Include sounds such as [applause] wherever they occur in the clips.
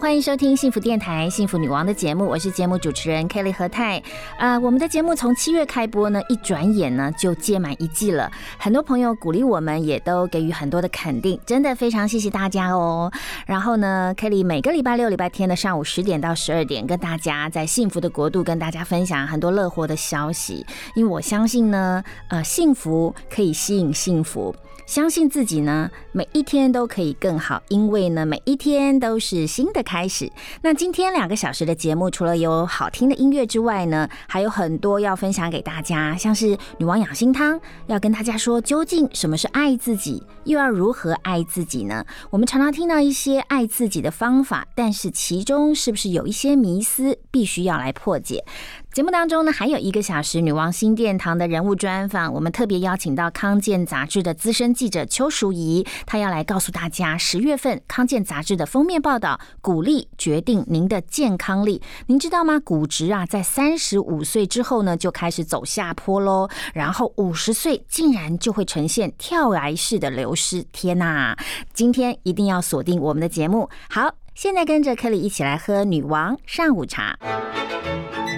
欢迎收听幸福电台《幸福女王》的节目，我是节目主持人 Kelly 何泰。呃，我们的节目从七月开播呢，一转眼呢就届满一季了。很多朋友鼓励我们，也都给予很多的肯定，真的非常谢谢大家哦。然后呢，Kelly 每个礼拜六、礼拜天的上午十点到十二点，跟大家在幸福的国度跟大家分享很多乐活的消息。因为我相信呢，呃，幸福可以吸引幸福。相信自己呢，每一天都可以更好，因为呢，每一天都是新的开始。那今天两个小时的节目，除了有好听的音乐之外呢，还有很多要分享给大家，像是女王养心汤，要跟大家说究竟什么是爱自己，又要如何爱自己呢？我们常常听到一些爱自己的方法，但是其中是不是有一些迷思，必须要来破解？节目当中呢，还有一个小时女王新殿堂的人物专访，我们特别邀请到康健杂志的资深记者邱淑仪，她要来告诉大家，十月份康健杂志的封面报道，鼓励决定您的健康力。您知道吗？骨质啊，在三十五岁之后呢，就开始走下坡喽，然后五十岁竟然就会呈现跳崖式的流失。天呐！今天一定要锁定我们的节目。好，现在跟着 Kelly 一起来喝女王上午茶。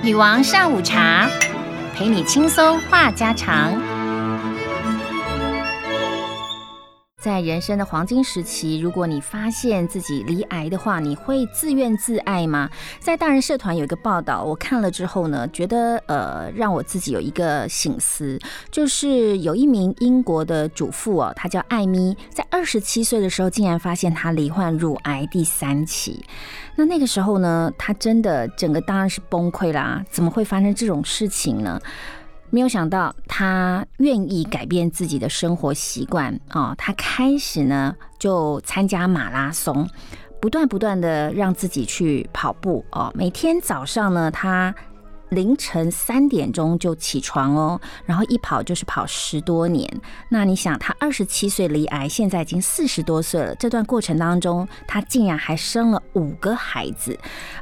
女王上午茶，陪你轻松话家常。在人生的黄金时期，如果你发现自己离癌的话，你会自怨自艾吗？在大人社团有一个报道，我看了之后呢，觉得呃，让我自己有一个醒思，就是有一名英国的主妇哦，她叫艾咪，在二十七岁的时候，竟然发现她罹患乳癌第三期。那那个时候呢，她真的整个当然是崩溃啦，怎么会发生这种事情呢？没有想到，他愿意改变自己的生活习惯啊！他开始呢就参加马拉松，不断不断的让自己去跑步哦。每天早上呢，他凌晨三点钟就起床哦，然后一跑就是跑十多年。那你想，他二十七岁离癌，现在已经四十多岁了。这段过程当中，他竟然还生了五个孩子。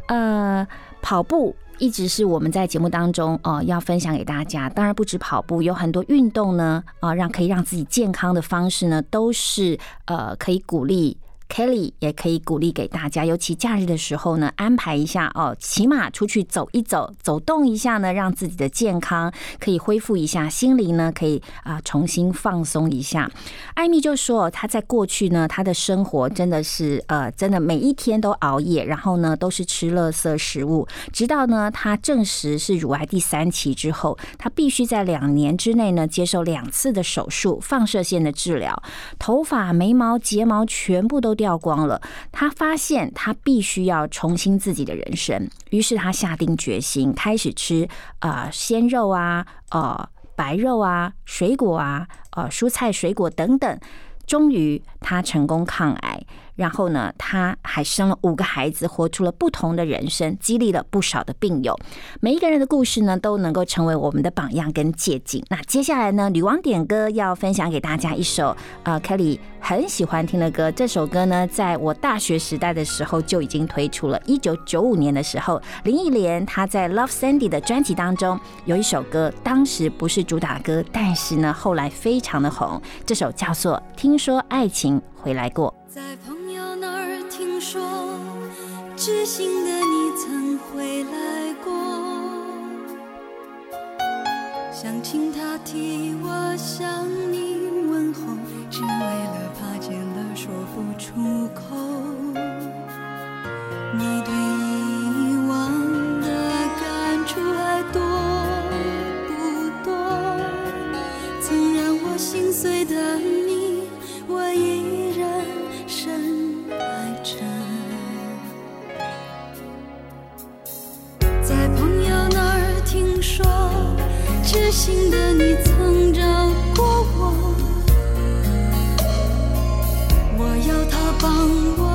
呃，跑步。一直是我们在节目当中哦要分享给大家，当然不止跑步，有很多运动呢啊，让可以让自己健康的方式呢，都是呃可以鼓励。Kelly 也可以鼓励给大家，尤其假日的时候呢，安排一下哦，起码出去走一走，走动一下呢，让自己的健康可以恢复一下，心灵呢可以啊重新放松一下。艾米就说，她在过去呢，她的生活真的是呃，真的每一天都熬夜，然后呢都是吃垃圾食物，直到呢她证实是乳癌第三期之后，她必须在两年之内呢接受两次的手术，放射线的治疗，头发、眉毛、睫毛全部都。掉光了，他发现他必须要重新自己的人生，于是他下定决心开始吃啊鲜肉啊、呃白肉啊、水果啊、呃蔬菜水果等等，终于他成功抗癌。然后呢，他还生了五个孩子，活出了不同的人生，激励了不少的病友。每一个人的故事呢，都能够成为我们的榜样跟借鉴。那接下来呢，女王点歌要分享给大家一首呃，Kelly 很喜欢听的歌。这首歌呢，在我大学时代的时候就已经推出了。一九九五年的时候，林忆莲她在 Love Sandy 的专辑当中有一首歌，当时不是主打歌，但是呢，后来非常的红。这首叫做《听说爱情回来过》。在朋友那儿听说，知心的你曾回来过，想请他替我向你问候，只为了怕见了说不出口。你对以往的感触还多不多？曾让我心碎的你说，知心的你曾找过我，我要他帮我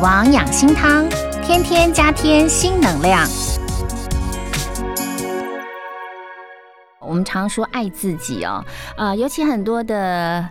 王养心汤，天天加添新能量。我们常说爱自己哦，呃，尤其很多的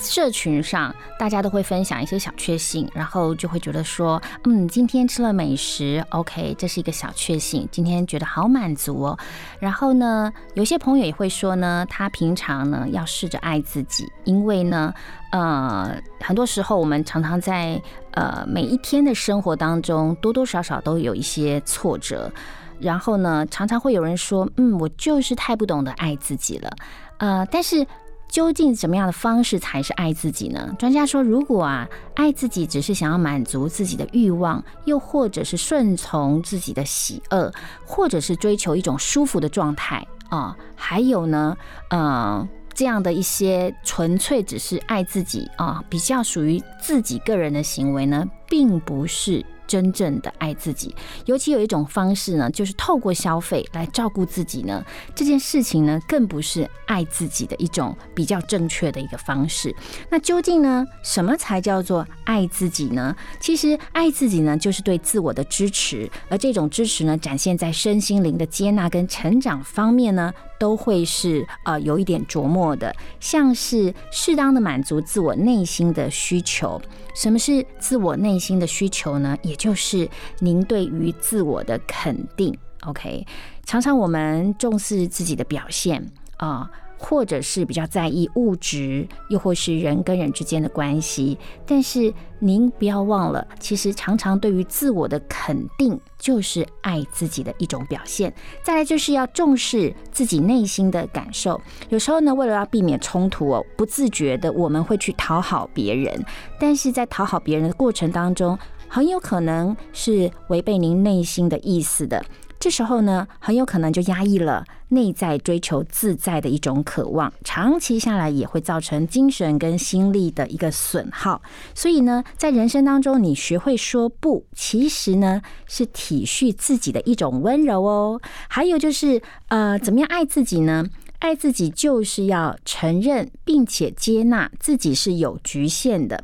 社群上，大家都会分享一些小确幸，然后就会觉得说，嗯，今天吃了美食，OK，这是一个小确幸，今天觉得好满足哦。然后呢，有些朋友也会说呢，他平常呢要试着爱自己，因为呢，呃，很多时候我们常常在呃每一天的生活当中，多多少少都有一些挫折。然后呢，常常会有人说，嗯，我就是太不懂得爱自己了，呃，但是究竟怎么样的方式才是爱自己呢？专家说，如果啊，爱自己只是想要满足自己的欲望，又或者是顺从自己的喜恶，或者是追求一种舒服的状态啊、还有呢，呃。这样的一些纯粹只是爱自己啊，比较属于自己个人的行为呢，并不是真正的爱自己。尤其有一种方式呢，就是透过消费来照顾自己呢，这件事情呢，更不是爱自己的一种比较正确的一个方式。那究竟呢，什么才叫做爱自己呢？其实爱自己呢，就是对自我的支持，而这种支持呢，展现在身心灵的接纳跟成长方面呢，都会是呃有一点琢磨的，像是适当的满足自我内心的需求。什么是自我内心的需求呢？也就是您对于自我的肯定。OK，常常我们重视自己的表现啊。或者是比较在意物质，又或是人跟人之间的关系，但是您不要忘了，其实常常对于自我的肯定，就是爱自己的一种表现。再来就是要重视自己内心的感受。有时候呢，为了要避免冲突哦，不自觉的我们会去讨好别人，但是在讨好别人的过程当中，很有可能是违背您内心的意思的。这时候呢，很有可能就压抑了内在追求自在的一种渴望，长期下来也会造成精神跟心力的一个损耗。所以呢，在人生当中，你学会说不，其实呢是体恤自己的一种温柔哦。还有就是，呃，怎么样爱自己呢？爱自己就是要承认并且接纳自己是有局限的。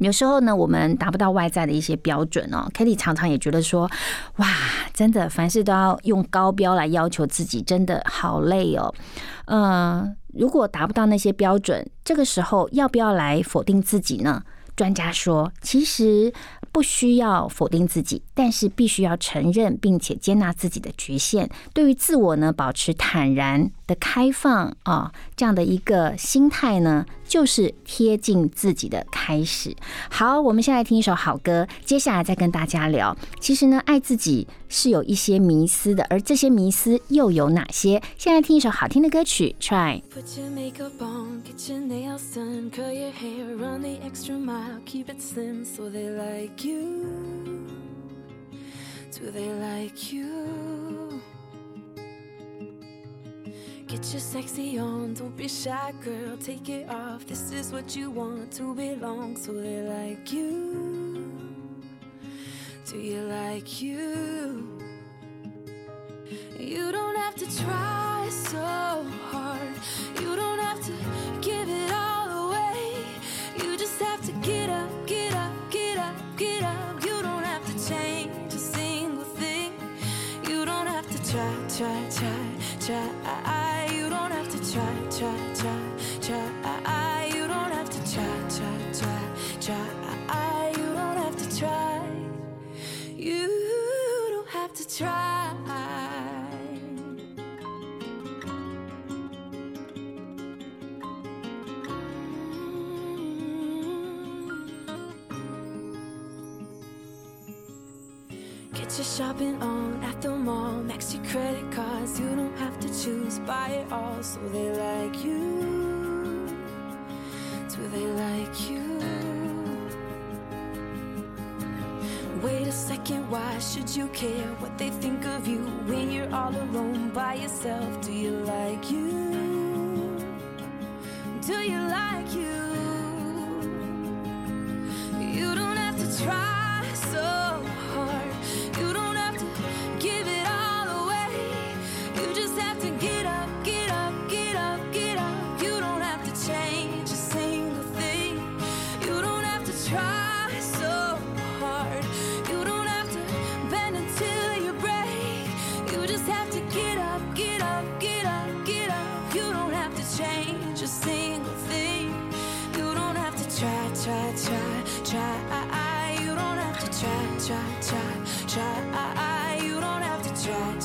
有时候呢，我们达不到外在的一些标准哦。Kitty 常常也觉得说，哇，真的凡事都要用高标来要求自己，真的好累哦。呃，如果达不到那些标准，这个时候要不要来否定自己呢？专家说，其实不需要否定自己，但是必须要承认并且接纳自己的局限。对于自我呢，保持坦然的开放啊，这样的一个心态呢，就是贴近自己的开始。好，我们先来听一首好歌，接下来再跟大家聊。其实呢，爱自己是有一些迷思的，而这些迷思又有哪些？先来听一首好听的歌曲，Try。Put your makeup on, get your nails done, curl your hair, run the extra mile, keep it slim so they like you. Do they like you? Get your sexy on, don't be shy, girl. Take it off. This is what you want to belong, so they like you. Do you like you? You don't have to try so hard. You don't have to give it all away. You just have to get up, get up, get up, get up. Try, try, try, try. You don't have to try, try, try, try. You don't have to try, try, try, try. You don't have to try. You don't have to try. Get your shopping on at the mall. Max your credit cards. You don't have to choose. Buy it all. So they like you. Do they like you? Wait a second, why should you care what they think of you when you're all alone by yourself? Do you like you? Do you like you? You don't have to try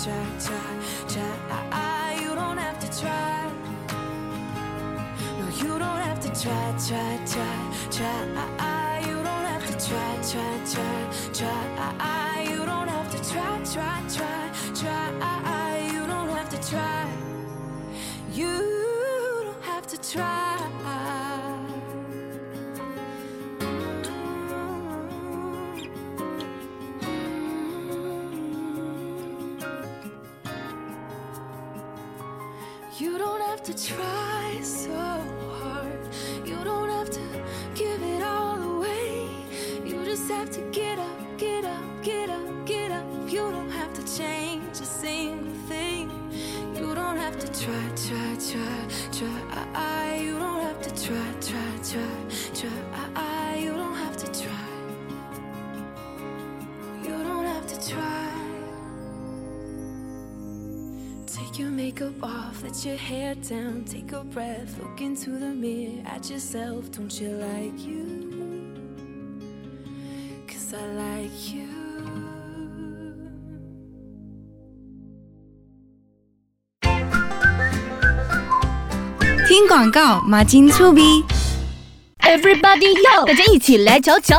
try, try, try, try. You don't have to try. No, you don't have to try, ah, ah, try, try, try. Ah, you don't have to try, try, try, try. You don't have to try, try, try, try. You don't have to try. You don't have to try. Try Take your makeup off, let your hair down, take a breath, look into the mirror at yourself. Don't you like you? Cause I like you. 听广告，马金醋逼。 Everybody 要大家一起来瞧瞧，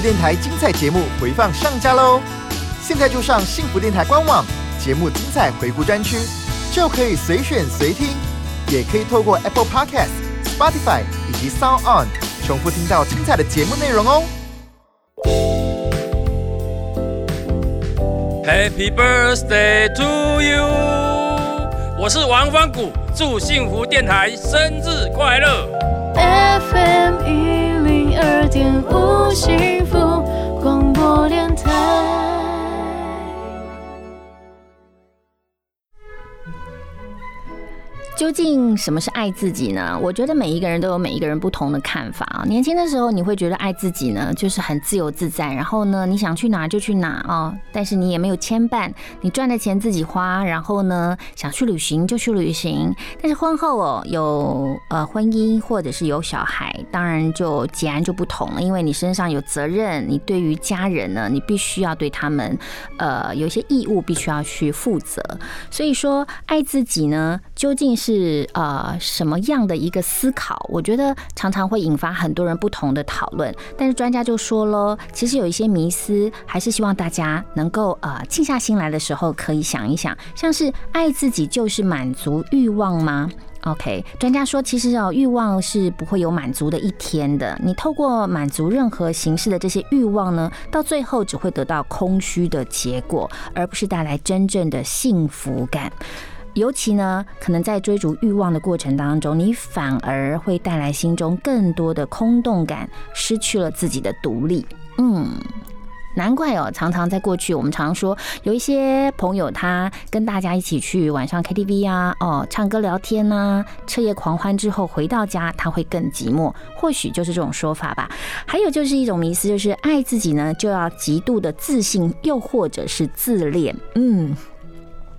电台精彩节目回放上架喽！现在就上幸福电台官网节目精彩回顾专区，就可以随选随听，也可以透过 Apple Podcast、Spotify 以及 Sound On 重复听到精彩的节目内容哦。Happy birthday to you！我是王芳谷，祝幸福电台生日快乐。FM 一零二点五幸福广播电台。究竟什么是爱自己呢？我觉得每一个人都有每一个人不同的看法啊。年轻的时候，你会觉得爱自己呢，就是很自由自在，然后呢，你想去哪就去哪哦，但是你也没有牵绊，你赚的钱自己花，然后呢，想去旅行就去旅行。但是婚后哦，有呃婚姻或者是有小孩，当然就截然就不同了，因为你身上有责任，你对于家人呢，你必须要对他们呃有一些义务，必须要去负责。所以说，爱自己呢，究竟是呃什么样的一个思考？我觉得常常会引发很多人不同的讨论。但是专家就说了，其实有一些迷思，还是希望大家能够呃静下心来的时候，可以想一想，像是爱自己就是满足欲望吗？OK，专家说，其实哦，欲望是不会有满足的一天的。你透过满足任何形式的这些欲望呢，到最后只会得到空虚的结果，而不是带来真正的幸福感。尤其呢，可能在追逐欲望的过程当中，你反而会带来心中更多的空洞感，失去了自己的独立。嗯。难怪哦，常常在过去，我们常说有一些朋友，他跟大家一起去晚上 KTV 啊，哦，唱歌聊天呐，彻夜狂欢之后回到家，他会更寂寞，或许就是这种说法吧。还有就是一种迷思，就是爱自己呢，就要极度的自信，又或者是自恋。嗯，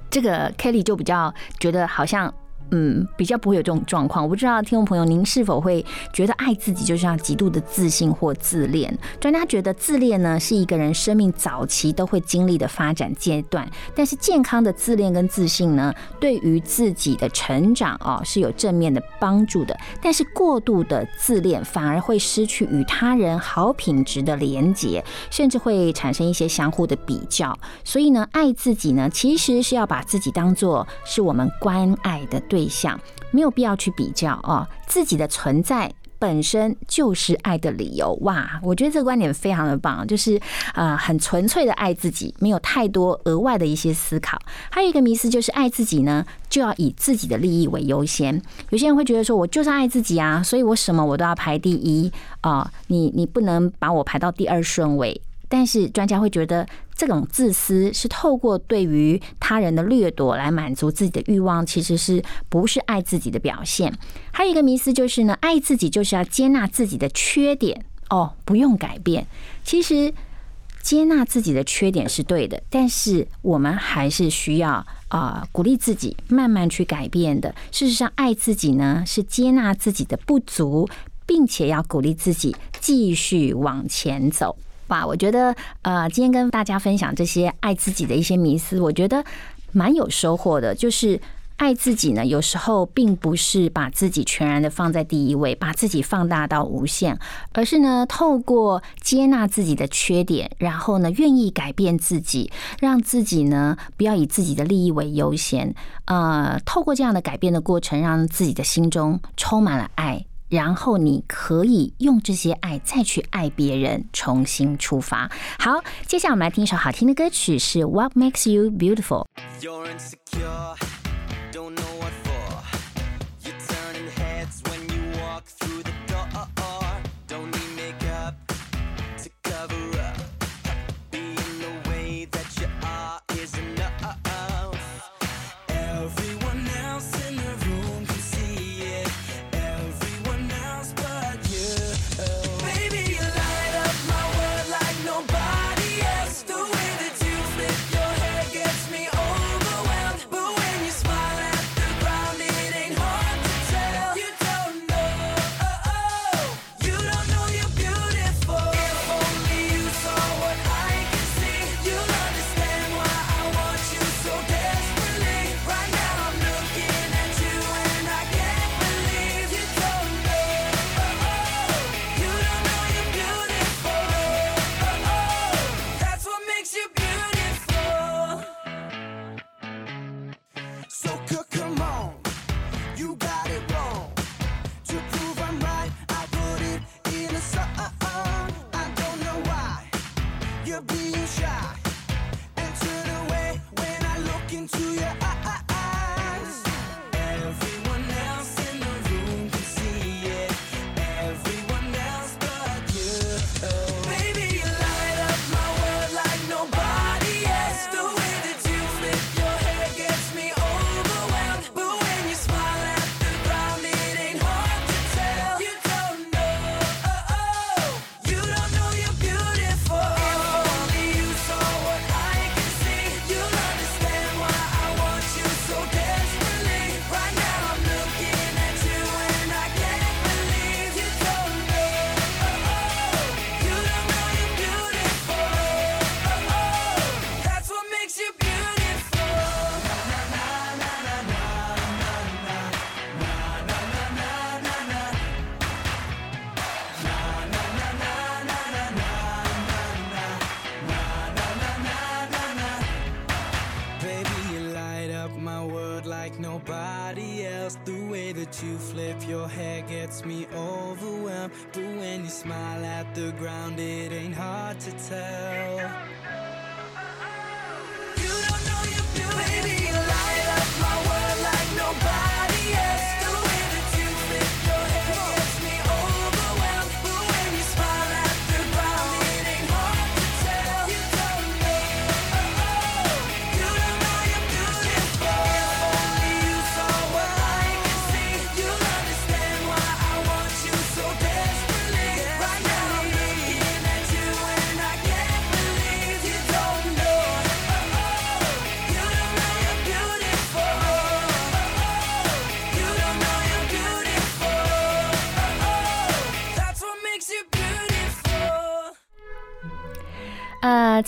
这个 Kelly 就比较觉得好像。嗯，比较不会有这种状况。我不知道听众朋友您是否会觉得爱自己就是要极度的自信或自恋？专家觉得自恋呢是一个人生命早期都会经历的发展阶段，但是健康的自恋跟自信呢，对于自己的成长哦是有正面的帮助的。但是过度的自恋反而会失去与他人好品质的连结，甚至会产生一些相互的比较。所以呢，爱自己呢，其实是要把自己当做是我们关爱的对。对象没有必要去比较哦，自己的存在本身就是爱的理由哇！我觉得这个观点非常的棒，就是呃很纯粹的爱自己，没有太多额外的一些思考。还有一个迷思就是爱自己呢，就要以自己的利益为优先。有些人会觉得说，我就是爱自己啊，所以我什么我都要排第一啊，你你不能把我排到第二顺位。但是专家会觉得，这种自私是透过对于他人的掠夺来满足自己的欲望，其实是不是爱自己的表现？还有一个迷思就是呢，爱自己就是要接纳自己的缺点哦，不用改变。其实接纳自己的缺点是对的，但是我们还是需要啊鼓励自己慢慢去改变的。事实上，爱自己呢是接纳自己的不足，并且要鼓励自己继续往前走。吧，我觉得呃，今天跟大家分享这些爱自己的一些迷思，我觉得蛮有收获的。就是爱自己呢，有时候并不是把自己全然的放在第一位，把自己放大到无限，而是呢，透过接纳自己的缺点，然后呢，愿意改变自己，让自己呢不要以自己的利益为优先。呃，透过这样的改变的过程，让自己的心中充满了爱。然后你可以用这些爱再去爱别人，重新出发。好，接下来我们来听一首好听的歌曲，是《What Makes You Beautiful》。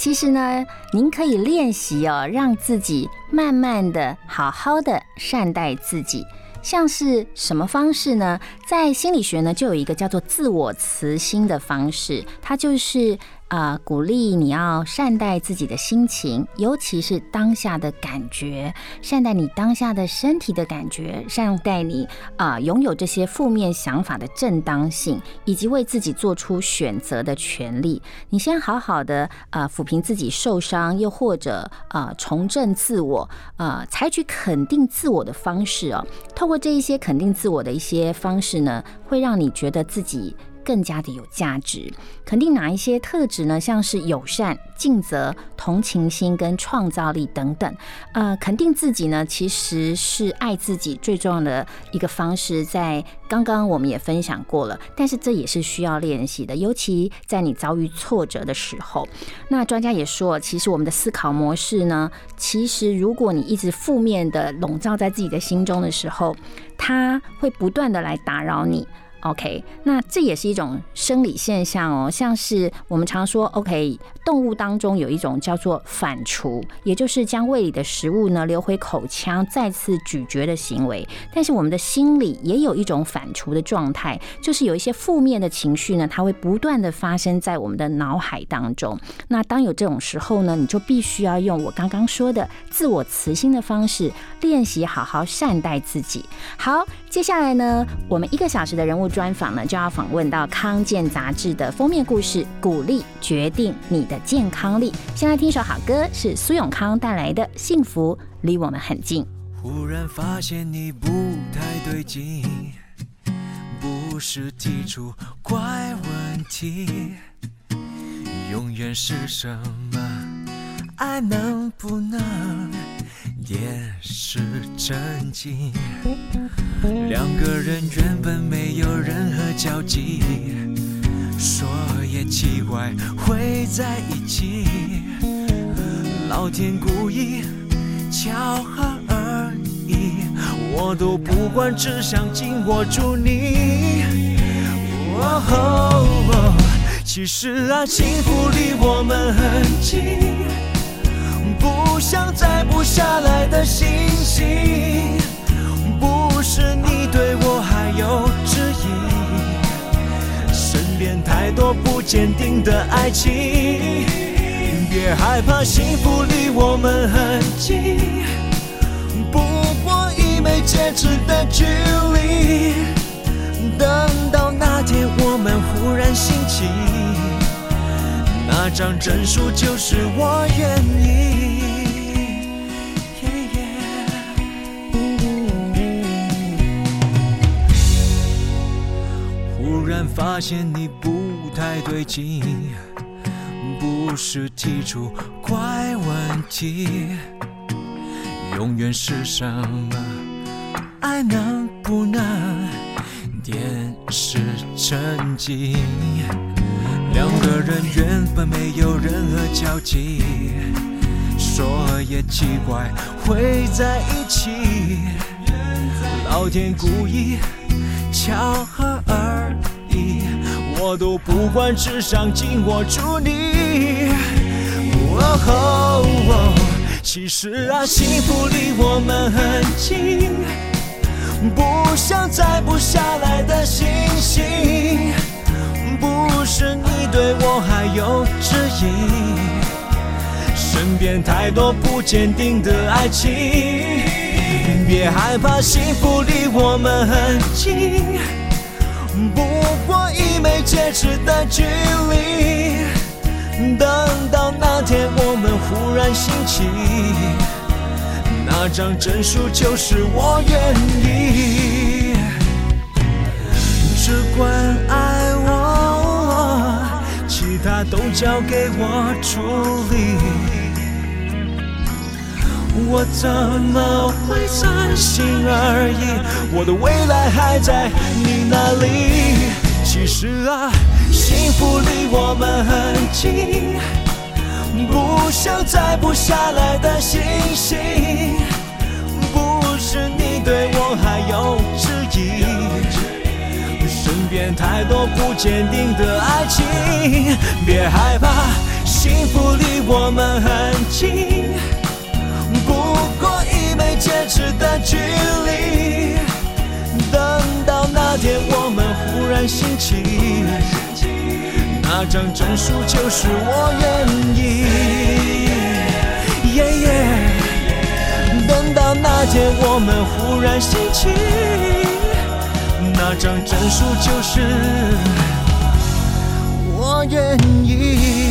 其实呢，您可以练习哦，让自己慢慢的、好好的善待自己。像是什么方式呢？在心理学呢，就有一个叫做自我慈心的方式，它就是、呃鼓励你要善待自己的心情，尤其是当下的感觉，善待你当下的身体的感觉，善待你啊、拥有这些负面想法的正当性，以及为自己做出选择的权利。你先好好的啊抚平自己受伤，又或者啊重振自我，啊采取肯定自我的方式哦。透过这一些肯定自我的一些方式呢，会让你觉得自己。更加的有价值，肯定哪一些特质呢？像是友善、尽责、同情心跟创造力等等。呃，肯定自己呢，其实是爱自己最重要的一个方式，在刚刚我们也分享过了，但是这也是需要练习的，尤其在你遭遇挫折的时候。那专家也说，其实我们的思考模式呢，其实如果你一直负面的笼罩在自己的心中的时候，它会不断的来打扰你。OK，那这也是一种生理现象哦，像是我们常说，OK，动物当中有一种叫做反刍，也就是将胃里的食物呢流回口腔，再次咀嚼的行为。但是我们的心里也有一种反刍的状态，就是有一些负面的情绪呢，它会不断的发生在我们的脑海当中。那当有这种时候呢，你就必须要用我刚刚说的自我慈心的方式练习，好好善待自己。好，接下来呢，我们一个小时的人物专访呢，就要访问到康健杂志的封面故事，鼓励决定你的健康力。先来听一首好歌，是苏永康带来的《幸福离我们很近》。忽然发现你不太对劲，不是提出怪问题，永远是什么？爱能不能也是真经？两个人原本没有任何交集，说也奇怪会在一起，老天故意。巧合而已，我都不管，只想紧握住你。哦，其实啊，幸福离我们很近，不像摘不下来的星星。不是你对我还有，太多不坚定的爱情。别害怕，幸福离我们很近，不过一枚戒指的距离。等到那天我们忽然醒起，那张证书就是我愿意。发现你不太对劲。不是提出怪问题，永远是什么？爱能不能点石成金？两个人原本没有任何交集，说也奇怪会在一起。老天故意，巧合而我都不管，只想紧握住你。其实啊，幸福离我们很近，不像摘不下来的星星。不是你对我还有质疑，身边太多不坚定的爱情。别害怕，幸福离我们很近，不过一枚戒指的距离。等到那天我们忽然醒起，那张证书就是我愿意。只管爱我，其他都交给我处理。我怎么会三心二意？我的未来还在你那里。其实啊，幸福离我们很近，不像摘不下来的星星。不是你对我还有质疑，身边太多不坚定的爱情。别害怕，幸福离我们很近。不过一枚戒指的距离，等到那天我们忽然醒起，那张证书就是我愿意。耶耶，等到那天我们忽然醒起，那张证书就是我愿意。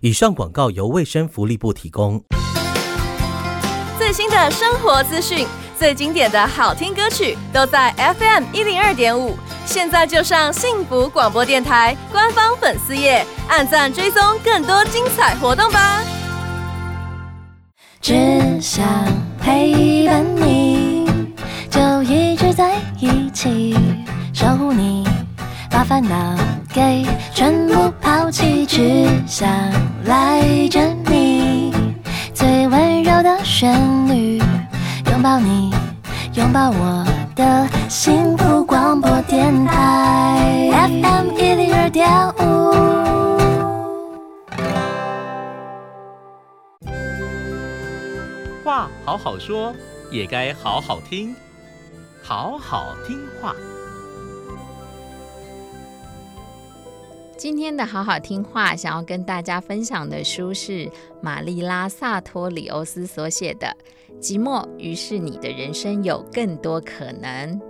以上广告由卫生福利部提供。最新的生活资讯，最经典的好听歌曲，都在 FM 一零二点五。现在就上幸福广播电台官方粉丝页，按赞追踪更多精彩活动吧。只想陪伴你，就一直在一起，守护你，把烦恼给全部抛弃，只想赖着你，最温柔的旋律，拥抱你，拥抱我的幸福广播电台 FM 一零二点五。话好好说，也该好好听，好好听话。今天的好好听话，想要跟大家分享的书是玛丽拉·萨托里欧斯所写的《寂寞》，于是你的人生有更多可能。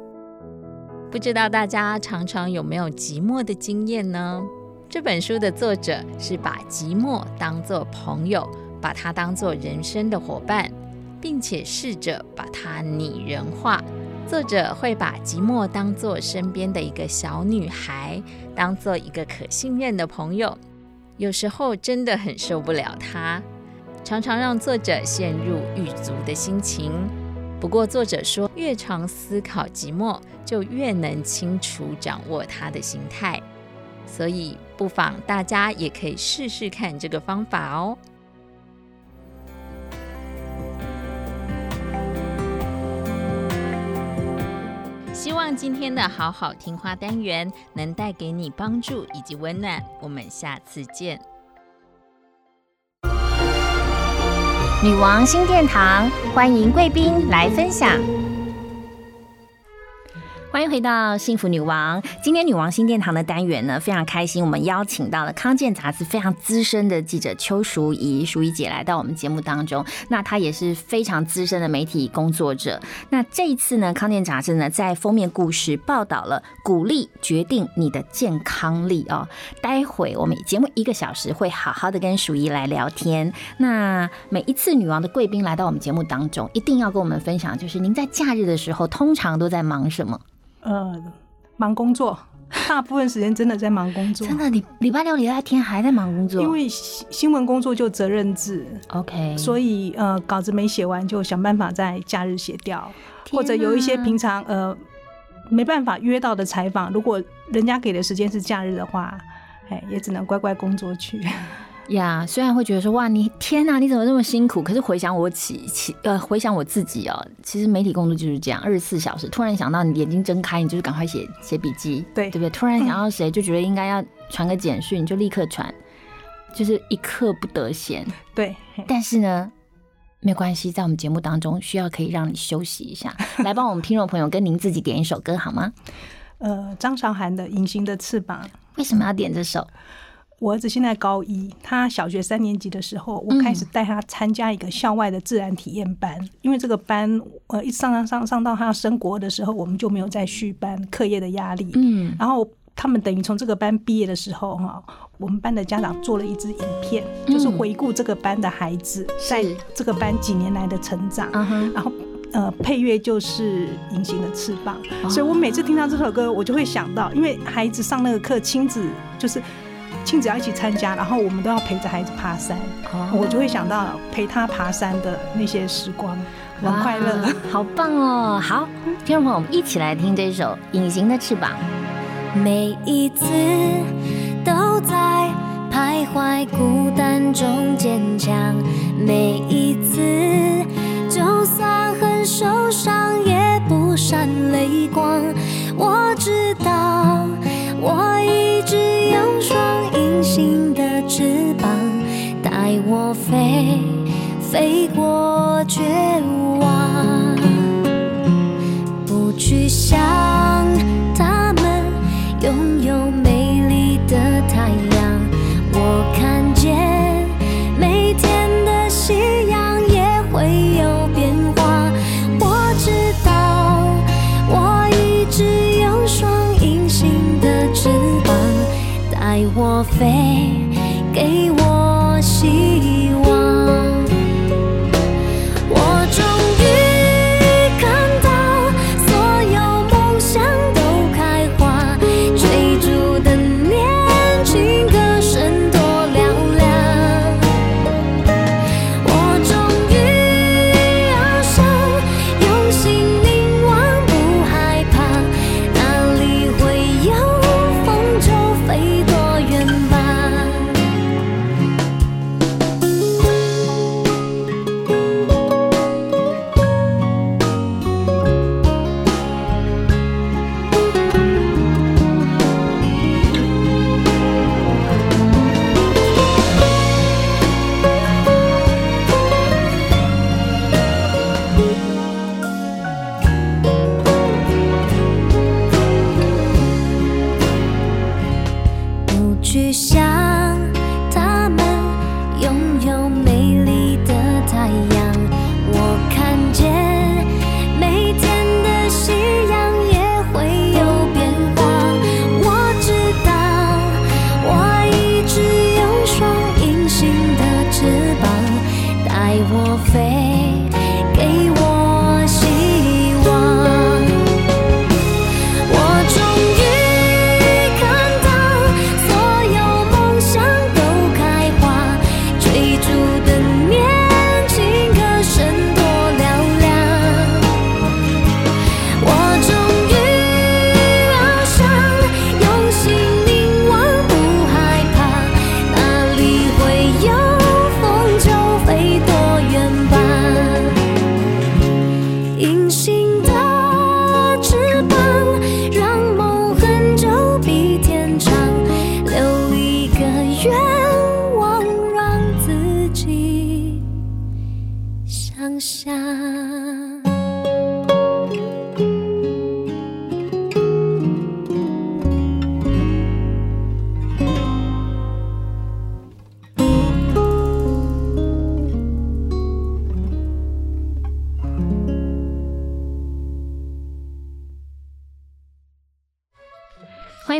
不知道大家常常有没有寂寞的经验呢？这本书的作者是把寂寞当作朋友，把它当作人生的伙伴，并且试着把它拟人化。作者会把寂寞当作身边的一个小女孩，当做一个可信任的朋友。有时候真的很受不了他，常常让作者陷入狱卒的心情。不过作者说，越常思考寂寞，就越能清楚掌握他的心态。所以不妨大家也可以试试看这个方法哦。希望今天的好好听话单元能带给你帮助以及温暖。我们下次见。女王新殿堂，欢迎贵宾来分享。欢迎回到幸福女王。今天女王新殿堂的单元呢，非常开心，我们邀请到了康健杂志非常资深的记者邱淑仪，淑仪姐来到我们节目当中。那她也是非常资深的媒体工作者。那这一次呢，康健杂志呢在封面故事报道了鼓励决定你的健康力哦。待会我们节目一个小时会好好的跟淑仪来聊天。那每一次女王的贵宾来到我们节目当中，一定要跟我们分享，就是您在假日的时候通常都在忙什么？呃，忙工作，大部分时间真的在忙工作。真的，你礼拜六、礼拜天还在忙工作，因为新新闻工作就责任制，OK，所以呃稿子没写完就想办法在假日写掉，或者有一些平常呃没办法约到的采访，如果人家给的时间是假日的话，哎，也只能乖乖工作去。呀，虽然会觉得说哇，你天哪，你怎么那么辛苦？可是回想我起起呃，回想我自己哦，其实媒体工作就是这样，二十四小时，突然想到你眼睛睁开，你就是赶快写写笔记，对对不对？突然想到谁，就觉得应该要传个简讯，就立刻传，就是一刻不得闲。[laughs] 对，但是呢，没关系，在我们节目当中需要可以让你休息一下，[laughs] 来帮我们听众朋友跟您自己点一首歌好吗？呃，张韶涵的《隐形的翅膀》，为什么要点这首？我儿子现在高一，他小学三年级的时候，我开始带他参加一个校外的自然体验班。因为这个班，呃，一上上上上到他要升国的时候，我们就没有再续班，课业的压力。嗯，然后他们等于从这个班毕业的时候，哈，我们班的家长做了一支影片，就是回顾这个班的孩子在这个班几年来的成长。然后，呃，配乐就是《隐形的翅膀》，所以我每次听到这首歌，我就会想到，因为孩子上那个课，亲子就是。亲子要一起参加，然后我们都要陪着孩子爬山，我就会想到陪他爬山的那些时光，很快乐，好棒哦！好，听众朋友，我们一起来听这首《隐形的翅膀》。每一次都在徘徊孤单中坚强，每一次就算很受伤也不闪泪光。我知道，我一直有双。隐形的翅膀带我飞，飞过绝望，不去想他们飞，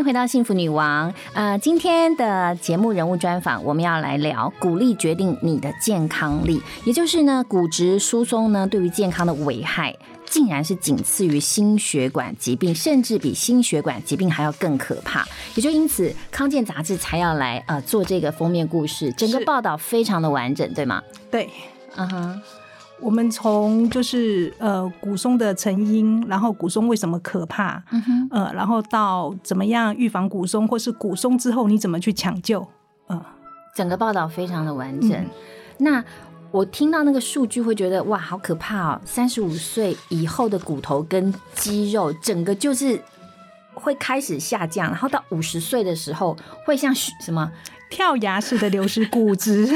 回到幸福女王。呃，今天的节目人物专访，我们要来聊鼓励决定你的健康力，也就是呢，骨质疏松呢对于健康的危害。竟然是仅次于心血管疾病，甚至比心血管疾病还要更可怕。也就因此，康健杂志才要来呃做这个封面故事，整个报道非常的完整，对吗？对，嗯哼。我们从就是呃骨松的成因，然后骨松为什么可怕，嗯哼，呃，然后到怎么样预防骨松，或是骨松之后你怎么去抢救，呃，整个报道非常的完整。嗯那我听到那个数据会觉得哇，好可怕哦！三十五岁以后的骨头跟肌肉，整个就是会开始下降，然后到五十岁的时候会像什么跳崖式的流失骨质。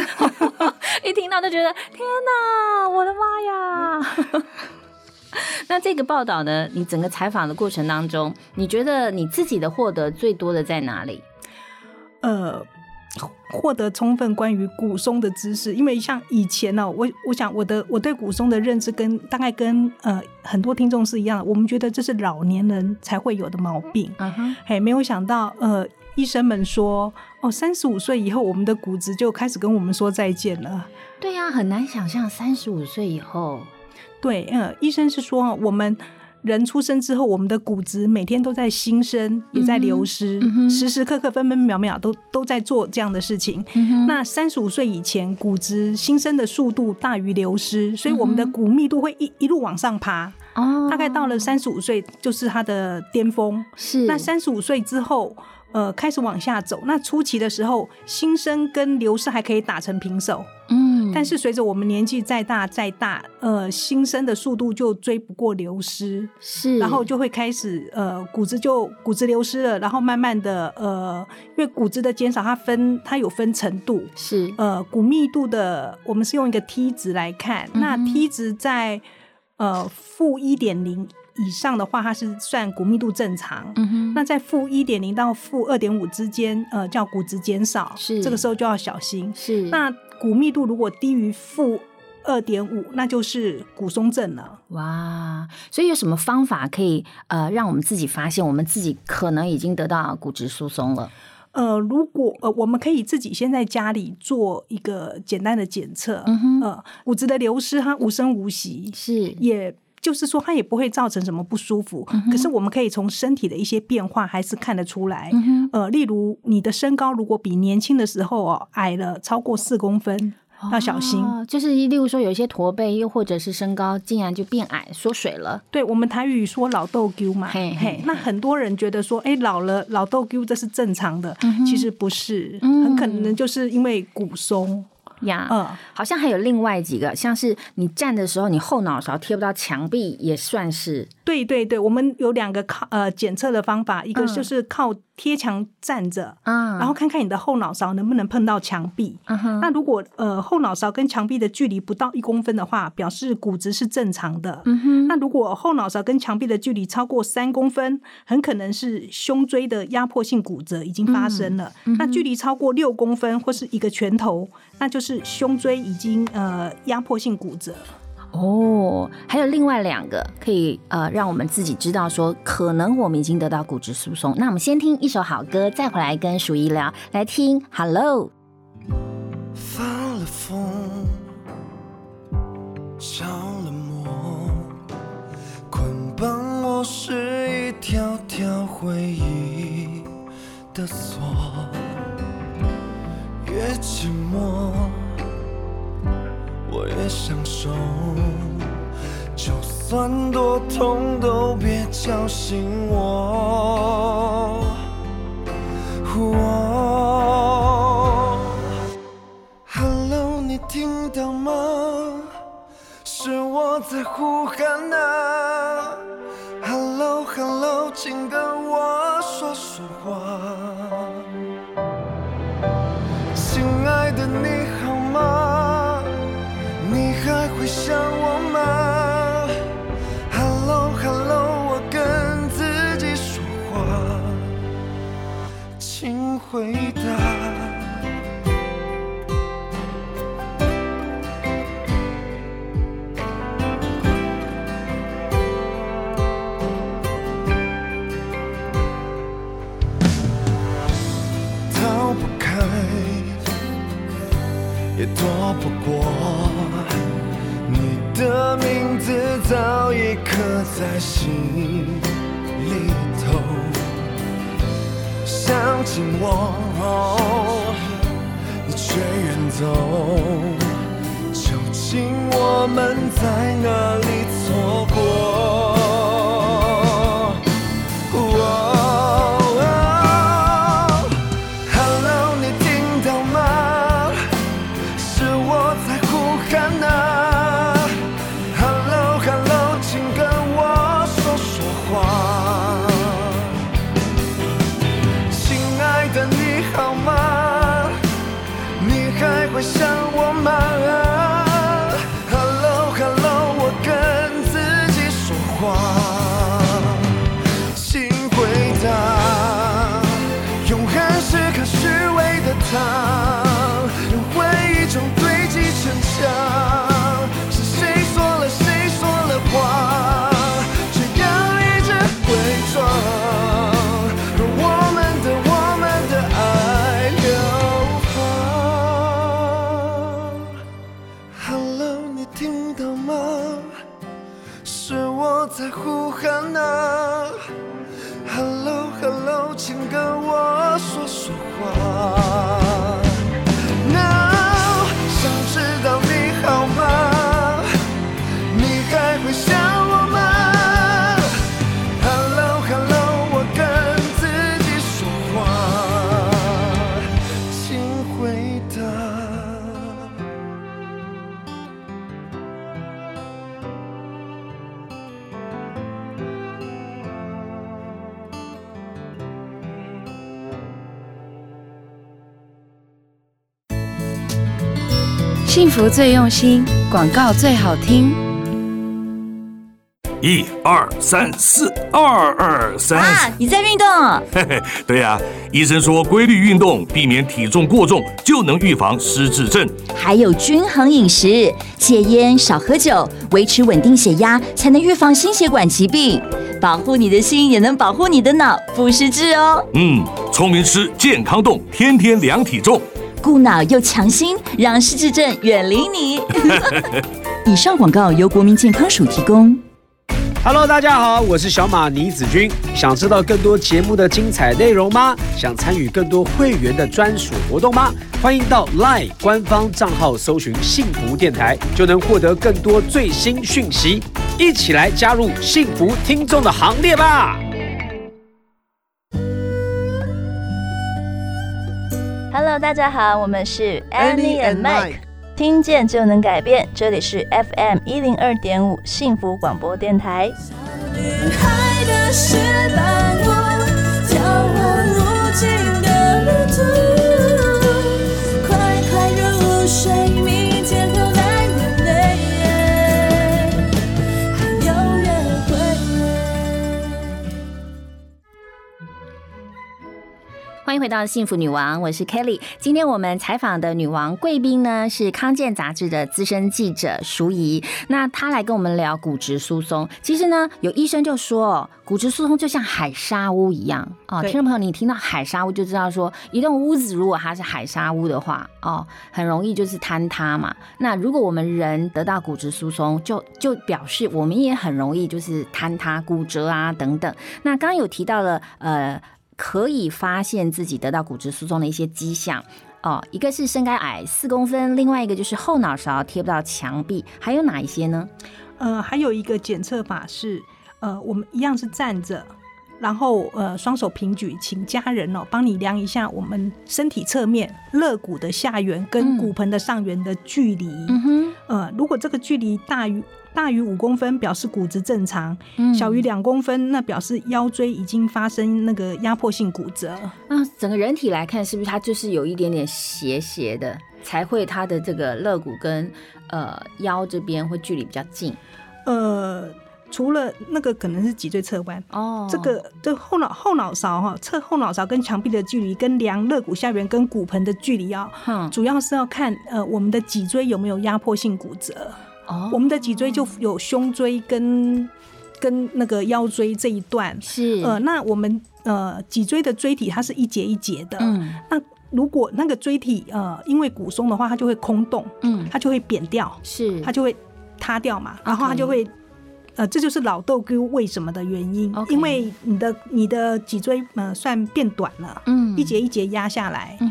[laughs] 一听到就觉得天哪，我的妈呀！[laughs] 那这个报道呢？你整个采访的过程当中，你觉得你自己的获得最多的在哪里？呃，获得充分关于古松的知识，因为像以前呢、我我想我的我对古松的认知跟大概跟呃很多听众是一样的，我们觉得这是老年人才会有的毛病，嗯哼，嘿，没有想到呃。医生们说：“哦，三十五岁以后，我们的骨质就开始跟我们说再见了。对呀、很难想象三十五岁以后，对，嗯，医生是说，我们人出生之后，我们的骨质每天都在新生，也在流失，时时刻刻、分分秒秒都都在做这样的事情。嗯那三十五岁以前，骨质新生的速度大于流失，所以我们的骨密度会一一路往上爬。哦，大概到了三十五岁，就是它的巅峰。是那三十五岁之后，呃，开始往下走。那初期的时候，新生跟流失还可以打成平手。嗯，但是随着我们年纪再大再大，呃，新生的速度就追不过流失，是，然后就会开始呃骨质就骨质流失了，然后慢慢的呃，因为骨质的减少，它分它有分程度，是呃骨密度的，我们是用一个 T 值来看，那 T 值在呃负一点零以上的话，它是算骨密度正常。嗯哼，那在负一点零到负二点五之间，呃，叫骨质减少，是这个时候就要小心。是那骨密度如果低于负二点五，那就是骨松症了。哇，所以有什么方法可以呃让我们自己发现我们自己可能已经得到骨质疏松了？呃，如果呃，我们可以自己先在家里做一个简单的检测，嗯哼呃，骨质的流失它无声无息，是也就是说它也不会造成什么不舒服，嗯可是我们可以从身体的一些变化还是看得出来，嗯呃，例如你的身高如果比年轻的时候哦矮了超过四公分，要小心。哦，就是例如说有一些驼背，又或者是身高竟然就变矮缩水了。对我们台语说老豆丢嘛，嘿嘿那很多人觉得说，哎，老了老豆丢这是正常的，其实不是，嗯很可能就是因为骨松。呀，嗯。好像还有另外几个，像是你站的时候，你后脑勺贴不到墙壁，也算是对对对，我们有两个靠呃检测的方法，一个嗯就是靠贴墙站着，啊然后看看你的后脑勺能不能碰到墙壁。嗯哼那如果呃后脑勺跟墙壁的距离不到一公分的话，表示骨质是正常的。嗯哼那如果后脑勺跟墙壁的距离超过三公分，很可能是胸椎的压迫性骨折已经发生了。嗯那距离超过六公分或是一个拳头，那就是胸椎已经呃压迫性骨折。哦，还有另外两个可以呃让我们自己知道说，可能我们已经得到骨质疏松。那我们先听一首好歌，再回来跟鼠姨聊。来听《Hello》。发了疯，着了魔，捆绑我是一条条回忆的锁，越寂寞我也享受，就算多痛都别叫醒我。我 Hello，你听到吗？是我在呼喊啊！Hello，Hello，请跟我说说话。亲爱的，你好吗？会想我吗？Hello，Hello，我跟自己说话，请回答。逃不开，也躲不过。的名字早已刻在心里头。想紧我，你却远走。究竟我们在哪里错过情歌。福最用心，广告最好听。一二三四，二二三。啊，你在运动？嘿嘿，对呀、医生说规律运动，避免体重过重，就能预防失智症。还有均衡饮食，戒烟少喝酒，维持稳定血压，才能预防心血管疾病。保护你的心，也能保护你的脑，不失智哦。嗯，聪明吃，健康动，天天量体重。顾脑又强心，让失智症远离你。[laughs] 以上广告由国民健康署提供。Hello，大家好，我是小马倪子君。想知道更多节目的精彩内容吗？想参与更多会员的专属活动吗？欢迎到 LINE 官方账号搜寻“幸福电台”，就能获得更多最新讯息。一起来加入幸福听众的行列吧！Hello，大家好，我们是 Annie and Mike，Mike 听见就能改变，这里是 FM 一零二点五幸福广播电台。海的石板路，眺望无尽的旅途。快快入睡，欢迎回到幸福女王，我是 Kelly。今天我们采访的女王贵宾呢是康健杂志的资深记者淑仪，那她来跟我们聊骨质疏松。其实呢，有医生就说，骨质疏松就像海沙屋一样哦。对听众朋友，你听到海沙屋就知道说，一栋屋子如果它是海沙屋的话，哦，很容易就是坍塌嘛。那如果我们人得到骨质疏松，就就表示我们也很容易就是坍塌、骨折啊等等。那刚刚有提到了，呃。可以发现自己得到骨质疏松的一些迹象哦，一个是身高矮四公分，另外一个就是后脑勺贴不到墙壁，还有哪一些呢？呃，还有一个检测法是，呃，我们一样是站着，然后呃双手平举，请家人哦帮你量一下我们身体侧面肋骨的下缘跟骨盆的上缘的距离。嗯哼，呃，如果这个距离大于大于五公分，表示骨质正常；嗯小于两公分，那表示腰椎已经发生那个压迫性骨折。那整个人体来看，是不是它就是有一点点斜斜的，才会它的这个肋骨跟呃腰这边会距离比较近？呃，除了那个可能是脊椎侧弯哦，这个这后脑后脑勺哈，侧后脑勺跟墙壁的距离，跟量肋骨下缘跟骨盆的距离啊，嗯主要是要看呃我们的脊椎有没有压迫性骨折。哦。我们的脊椎就有胸椎跟跟那个腰椎这一段。是。呃，那我们呃脊椎的椎体它是一节一节的，嗯。那如果那个椎体呃因为骨松的话，它就会空洞，嗯，它就会扁掉，是。它就会塌掉嘛，然后它就会呃，这就是老豆沟为什么的原因因为你的你的脊椎呃算变短了，嗯。一节一节压下来，嗯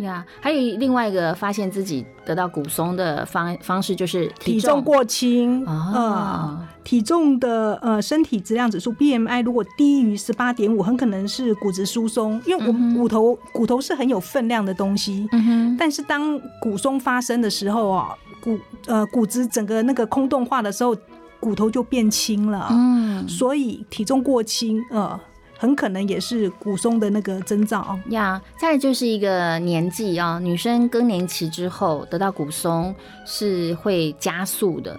哼。呀还有另外一个发现自己得到骨松的方方式就是体重。过轻，哦呃，体重的呃身体质量指数 BMI 如果低于十八点五，很可能是骨质疏松，因为我们骨头、骨头是很有分量的东西，嗯哼，但是当骨松发生的时候啊，骨呃骨质整个那个空洞化的时候，骨头就变轻了，嗯。所以体重过轻，呃，很可能也是骨松的那个征兆哦。呀再就是一个年纪啊、女生更年期之后得到骨松是会加速的。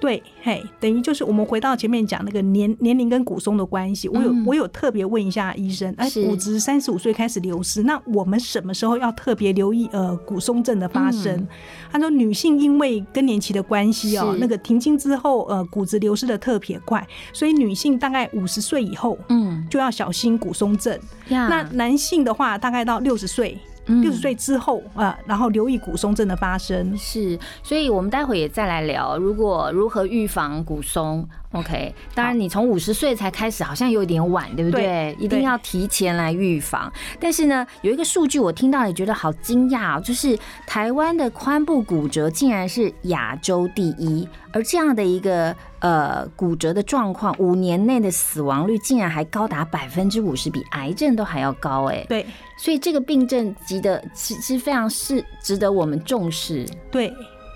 对，嘿，等于就是我们回到前面讲那个年年龄跟骨松的关系，我有、嗯我有特别问一下医生，哎，是骨质三十五岁开始流失，那我们什么时候要特别留意呃骨松症的发生？嗯他说女性因为更年期的关系哦，那个停经之后呃骨质流失的特别快，所以女性大概五十岁以后，嗯，就要小心骨松症。呀那男性的话，大概到六十岁。嗯六十岁之后啊、呃然后留意骨松症的发生。是，所以我们待会也再来聊，如果如何预防骨松。OK，当然你从五十岁才开始，好像有点晚，对不对？对一定要提前来预防。但是呢，有一个数据我听到也觉得好惊讶哦，就是台湾的髋部骨折竟然是亚洲第一，而这样的一个呃骨折的状况，五年内的死亡率竟然还高达百分之五十，比癌症都还要高哎。对，所以这个病症急得是是非常是值得我们重视。对，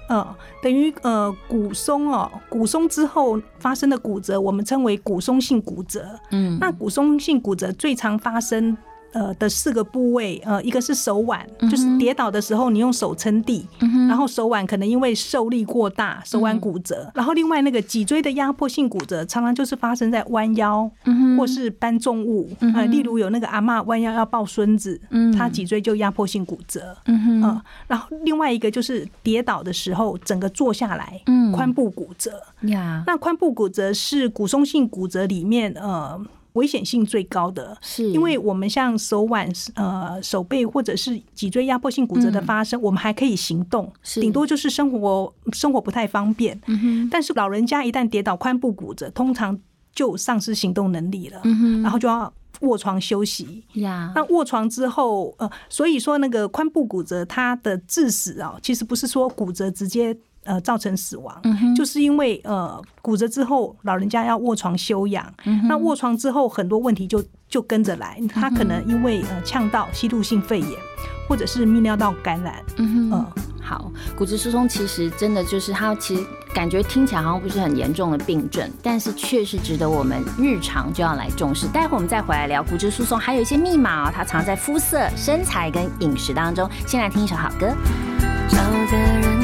呃，等于呃骨松哦，骨松之后发生的骨折，我们称为骨松性骨折。嗯那骨松性骨折最常发生。呃的四个部位，呃，一个是手腕，就是跌倒的时候你用手撑地，然后手腕可能因为受力过大，手腕骨折。然后另外那个脊椎的压迫性骨折，常常就是发生在弯腰，或是搬重物，呃，例如有那个阿嬷弯腰要抱孙子，他脊椎就压迫性骨折。嗯呃，然后另外一个就是跌倒的时候，整个坐下来，嗯。髋部骨折。呀，那髋部骨折是骨松性骨折里面呃危险性最高的，是。因为我们像手腕、呃手背或者是脊椎压迫性骨折的发生，我们还可以行动，顶多就是生活生活不太方便。但是老人家一旦跌倒髋部骨折，通常就丧失行动能力了，然后就要卧床休息。呀，那卧床之后，呃，所以说那个髋部骨折，它的致死啊，其实不是说骨折直接呃造成死亡，嗯就是因为呃骨折之后，老人家要卧床休养，嗯那卧床之后很多问题就就跟着来，他可能因为呃呛到吸入性肺炎，或者是泌尿道感染，嗯哼，呃好，骨质疏松其实真的就是它，其实感觉听起来好像不是很严重的病症，但是确实值得我们日常就要来重视。待会我们再回来聊骨质疏松，还有一些密码哦，它藏在肤色、身材跟饮食当中。先来听一首好歌。找个人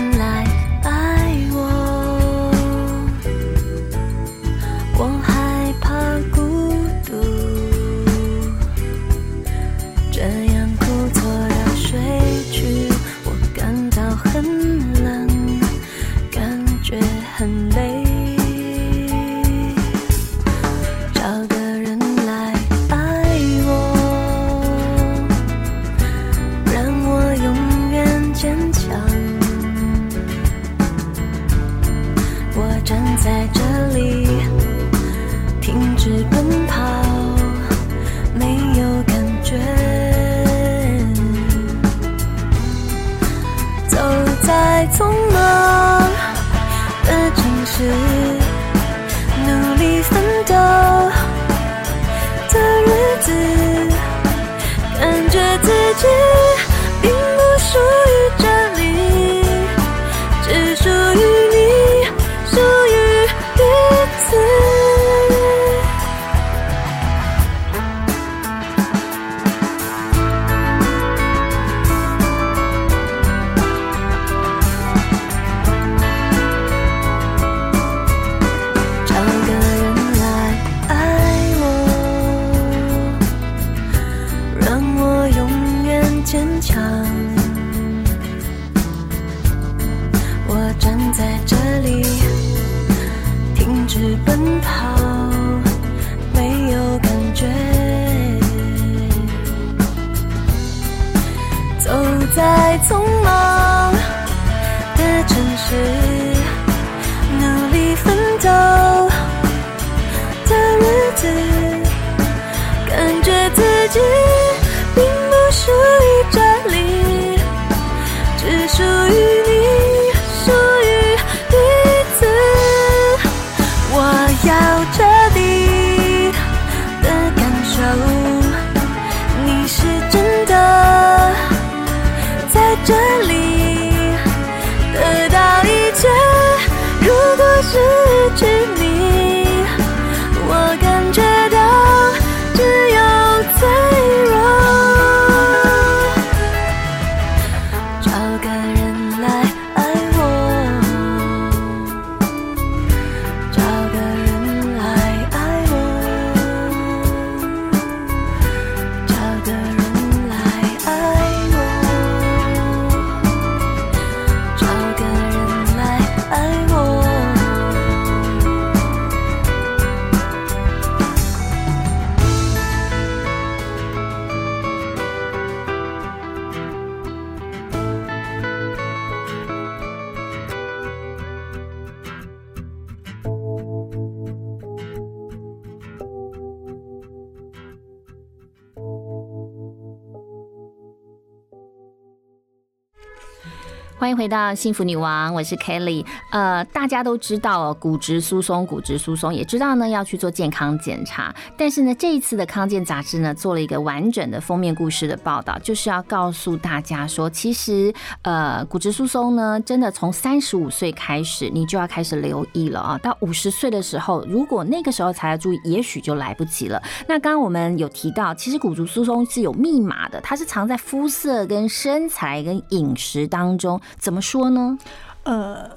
到幸福女王，我是 Kelly。呃，大家都知道哦，骨质疏松，骨质疏松，也知道呢要去做健康检查。但是呢，这一次的康健杂志呢，做了一个完整的封面故事的报道，就是要告诉大家说，其实呃，骨质疏松呢，真的从三十五岁开始，你就要开始留意了啊。到五十岁的时候，如果那个时候才要注意，也许就来不及了。那刚刚我们有提到，其实骨质疏松是有密码的，它是藏在肤色、跟身材、跟饮食当中。怎么说呢？呃，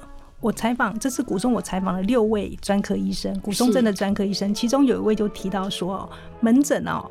我采访这次古松，我采访了六位专科医生，古松症的专科医生，其中有一位就提到说，门诊哦，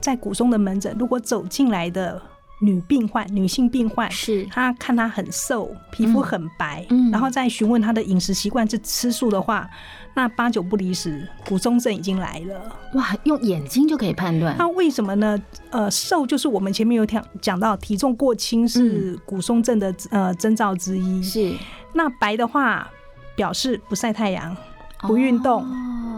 在古松的门诊，如果走进来的女病患、女性病患，是她看她很瘦，皮肤很白，嗯然后再询问她的饮食习惯是吃素的话，那八九不离十，骨松症已经来了。哇，用眼睛就可以判断。那为什么呢？呃，瘦就是我们前面有讲讲到，体重过轻是骨松症的呃征兆之一。嗯是，那白的话表示不晒太阳、不运动。哦，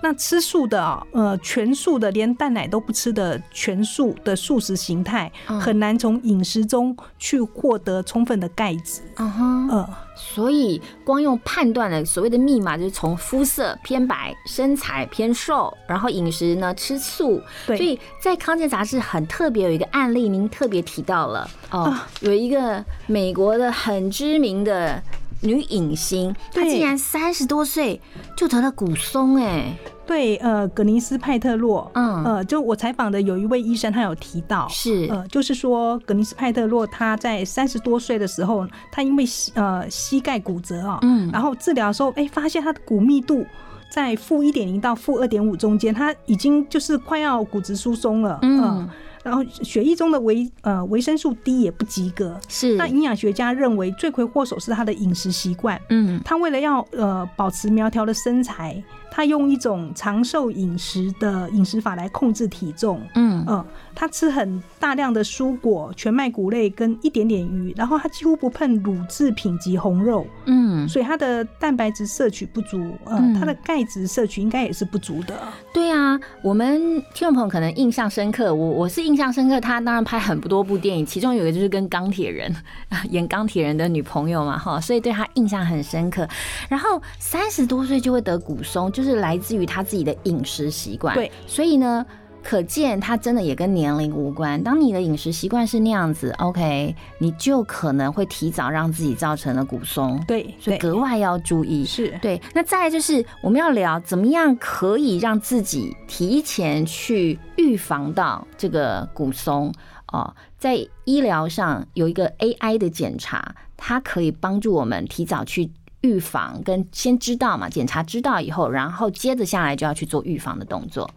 那吃素的哦呃，全素的，连蛋奶都不吃的全素的素食形态，嗯。很难从饮食中去获得充分的钙质。嗯哼，呃，所以光用判断的所谓的密码，就是从肤色偏白、身材偏瘦，然后饮食呢吃素。对。所以在康健杂志很特别有一个案例，您特别提到了哦，啊。有一个美国的很知名的女影星，她竟然三十多岁就得了骨松，哎，对，呃，葛尼斯派特洛，嗯。呃，就我采访的有一位医生，他有提到，是。呃，就是说葛尼斯派特洛他在三十多岁的时候，他因为膝呃膝盖骨折啊、嗯。然后治疗的时候，哎、发现他的骨密度。在负一点零到负二点五中间，他已经就是快要骨质疏松了，嗯。呃然后血液中的维呃维生素 D 也不及格，是。那营养学家认为罪魁祸首是他的饮食习惯，嗯。他为了要呃保持苗条的身材，他用一种长寿饮食的饮食法来控制体重。嗯。呃，他吃很大量的蔬果、全麦谷类跟一点点鱼，然后他几乎不碰乳制品及红肉，嗯，所以他的蛋白质摄取不足，呃，嗯他的钙质摄取应该也是不足的。对啊，我们听众朋友可能印象深刻，我我是印象深刻，他当然拍很多部电影，其中有一个就是跟钢铁人 [laughs] 演钢铁人的女朋友嘛，哈，所以对他印象很深刻。然后三十多岁就会得骨松，就是来自于他自己的饮食习惯。对，所以呢。可见，它真的也跟年龄无关。当你的饮食习惯是那样子，OK，你就可能会提早让自己造成了骨松。对，所以格外要注意。是对。那再来就是我们要聊怎么样可以让自己提前去预防到这个骨松哦。在医疗上有一个 AI 的检查，它可以帮助我们提早去。预防跟先知道嘛，检查知道以后，然后接着下来就要去做预防的动作。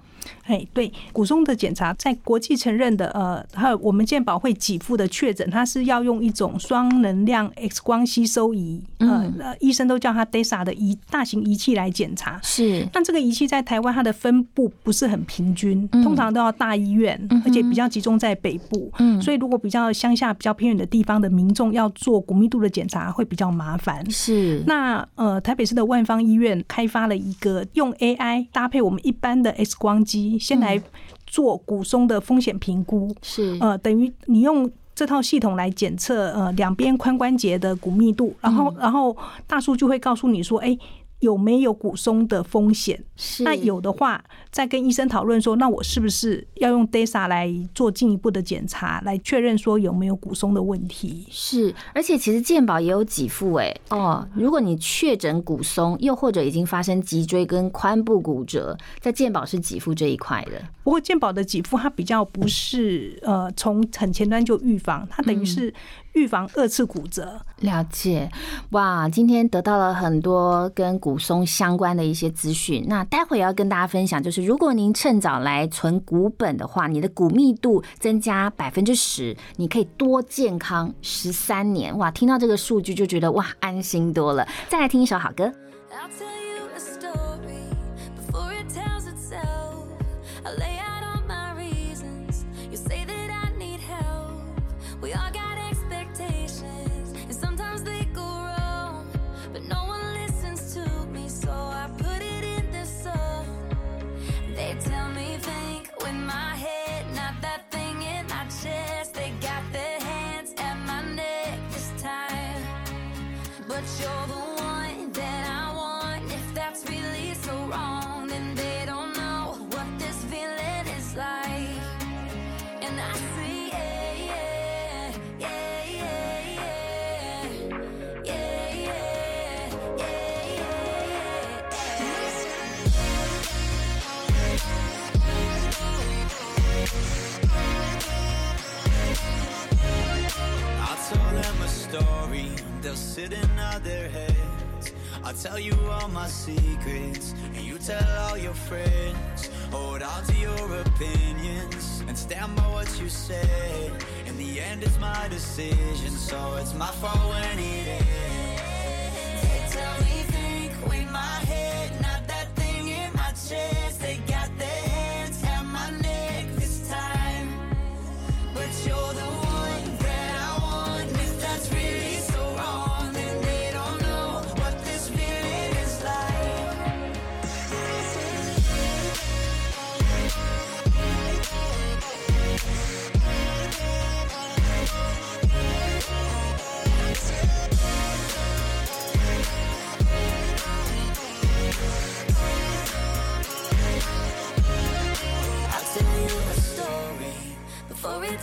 哎，对，骨松的检查在国际承认的，呃，还有我们健保会给付的确诊，它是要用一种双能量 X 光吸收仪，呃，医生都叫它 DESA 的仪大型仪器来检查。是，那这个仪器在台湾它的分布不是很平均，嗯通常都要大医院，嗯而且比较集中在北部。嗯所以如果比较乡下、比较偏远的地方的民众要做骨密度的检查，会比较麻烦。是，那呃，台北市的万方医院开发了一个用 AI 搭配我们一般的 X 光机，先来做骨松的风险评估。是，呃，等于你用这套系统来检测呃两边髋关节的骨密度，然后、然后大数据会告诉你说，哎、有没有骨松的风险？是那有的话，再跟医生讨论说，那我是不是要用 DESA 来做进一步的检查，来确认说有没有骨松的问题？是，而且其实健保也有给付哎哦，如果你确诊骨松，又或者已经发生脊椎跟髋部骨折，在健保是给付这一块的。不过健保的给付它比较不是呃从很前端就预防，它等于是预防二次骨折。了解，哇，今天得到了很多跟骨松相关的一些资讯。那待会也要跟大家分享，就是如果您趁早来存股本的话，你的骨密度增加百分之十，你可以多健康十三年。哇，听到这个数据就觉得哇安心多了。再来听一首好歌。They'll sit and nod their heads. I'll tell you all my secrets, and you tell all your friends. Hold on to your opinions and stand by what you said. In the end, it's my decision, so it's my fault when it ends. They tell me think, wait my head, not that thing in my chest.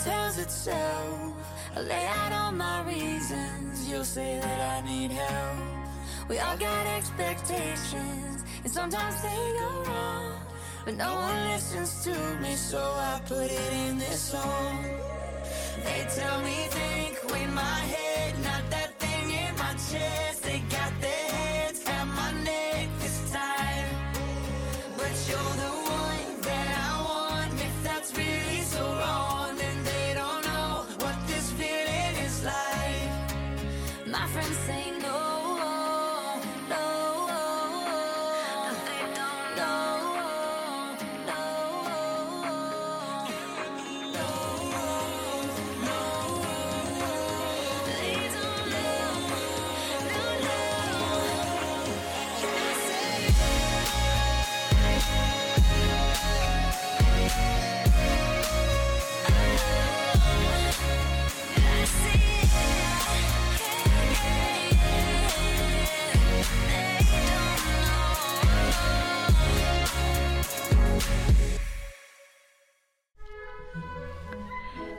Tells itself. I lay out all my reasons. You'll say that I need help. We all got expectations, and sometimes they go wrong. But no one listens to me, so I put it in this song. They tell me think, with my head, not that thing in my chest.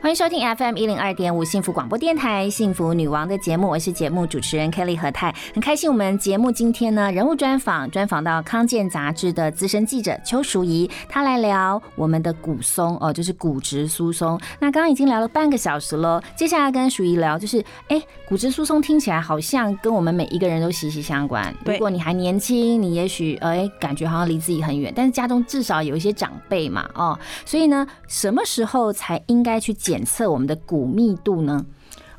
欢迎收听 FM 一零二点五幸福广播电台幸福女王的节目，我是节目主持人 Kelly 何泰，很开心我们节目今天呢人物专访专访到康健杂志的资深记者邱淑仪，她来聊我们的骨松哦，就是骨质疏松。那刚刚已经聊了半个小时了，接下来跟淑仪聊就是，哎，骨质疏松听起来好像跟我们每一个人都息息相关。如果你还年轻，你也许哎感觉好像离自己很远，但是家中至少有一些长辈嘛，哦，所以呢，什么时候才应该去检检测我们的骨密度呢？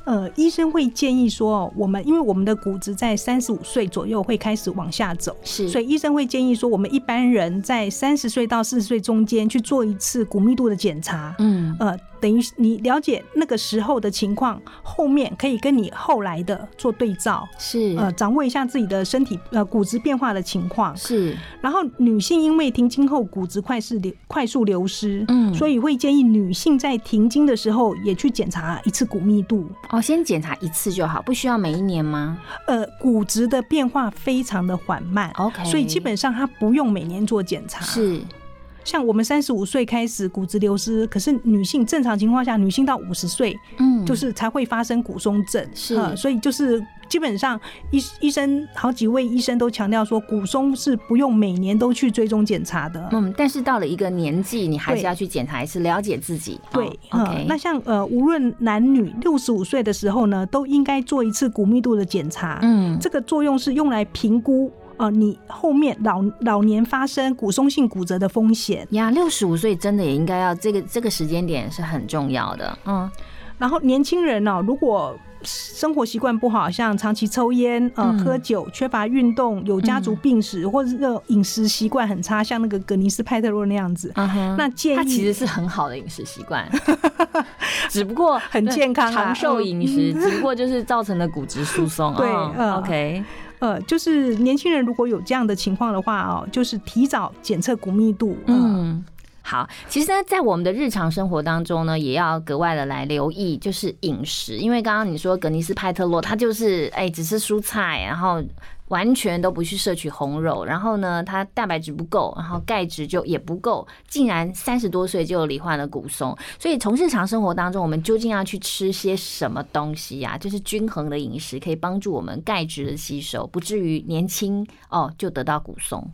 呃，医生会建议说，我们因为我们的骨质在三十五岁左右会开始往下走，是，所以医生会建议说，我们一般人在三十岁到四十岁中间去做一次骨密度的检查，嗯，呃，等于你了解那个时候的情况，后面可以跟你后来的做对照，是，呃，掌握一下自己的身体呃骨质变化的情况，是。然后女性因为停经后骨质快是流快速流失，嗯。所以会建议女性在停经的时候也去检查一次骨密度。哦，先检查一次就好，不需要每一年吗？呃，骨质的变化非常的缓慢，OK，所以基本上它不用每年做检查。是，像我们三十五岁开始骨质流失，可是女性正常情况下，女性到五十岁，嗯，就是才会发生骨松症。是呃所以就是基本上医医生好几位医生都强调说，骨松是不用每年都去追踪检查的。嗯，但是到了一个年纪，你还是要去检查一次，了解自己。对哦呃 OK，那像呃，无论男女，六十五岁的时候呢，都应该做一次骨密度的检查。嗯这个作用是用来评估呃你后面老老年发生骨松性骨折的风险。呀，六十五岁真的也应该要这个这个时间点是很重要的。嗯，然后年轻人呢、如果生活习惯不好，像长期抽烟、呃、嗯喝酒、缺乏运动、有家族病史，或者是那种饮食习惯很差，像那个格尼斯派特洛那样子，那建议它其实是很好的饮食习惯，[laughs] 只不过很健康啊长寿饮食，只不过就是造成了骨质疏松。[laughs] 对 OK，呃，就是年轻人如果有这样的情况的话哦，就是提早检测骨密度，嗯，嗯，好，其实呢，在我们的日常生活当中呢，也要格外的来留意，就是饮食。因为刚刚你说格尼斯派特洛，他就是哎，只吃蔬菜，然后完全都不去摄取红肉，然后呢，它蛋白质不够，然后钙质就也不够，竟然三十多岁就罹患了骨松。所以从日常生活当中，我们究竟要去吃些什么东西呀？就是均衡的饮食，可以帮助我们钙质的吸收，不至于年轻哦就得到骨松。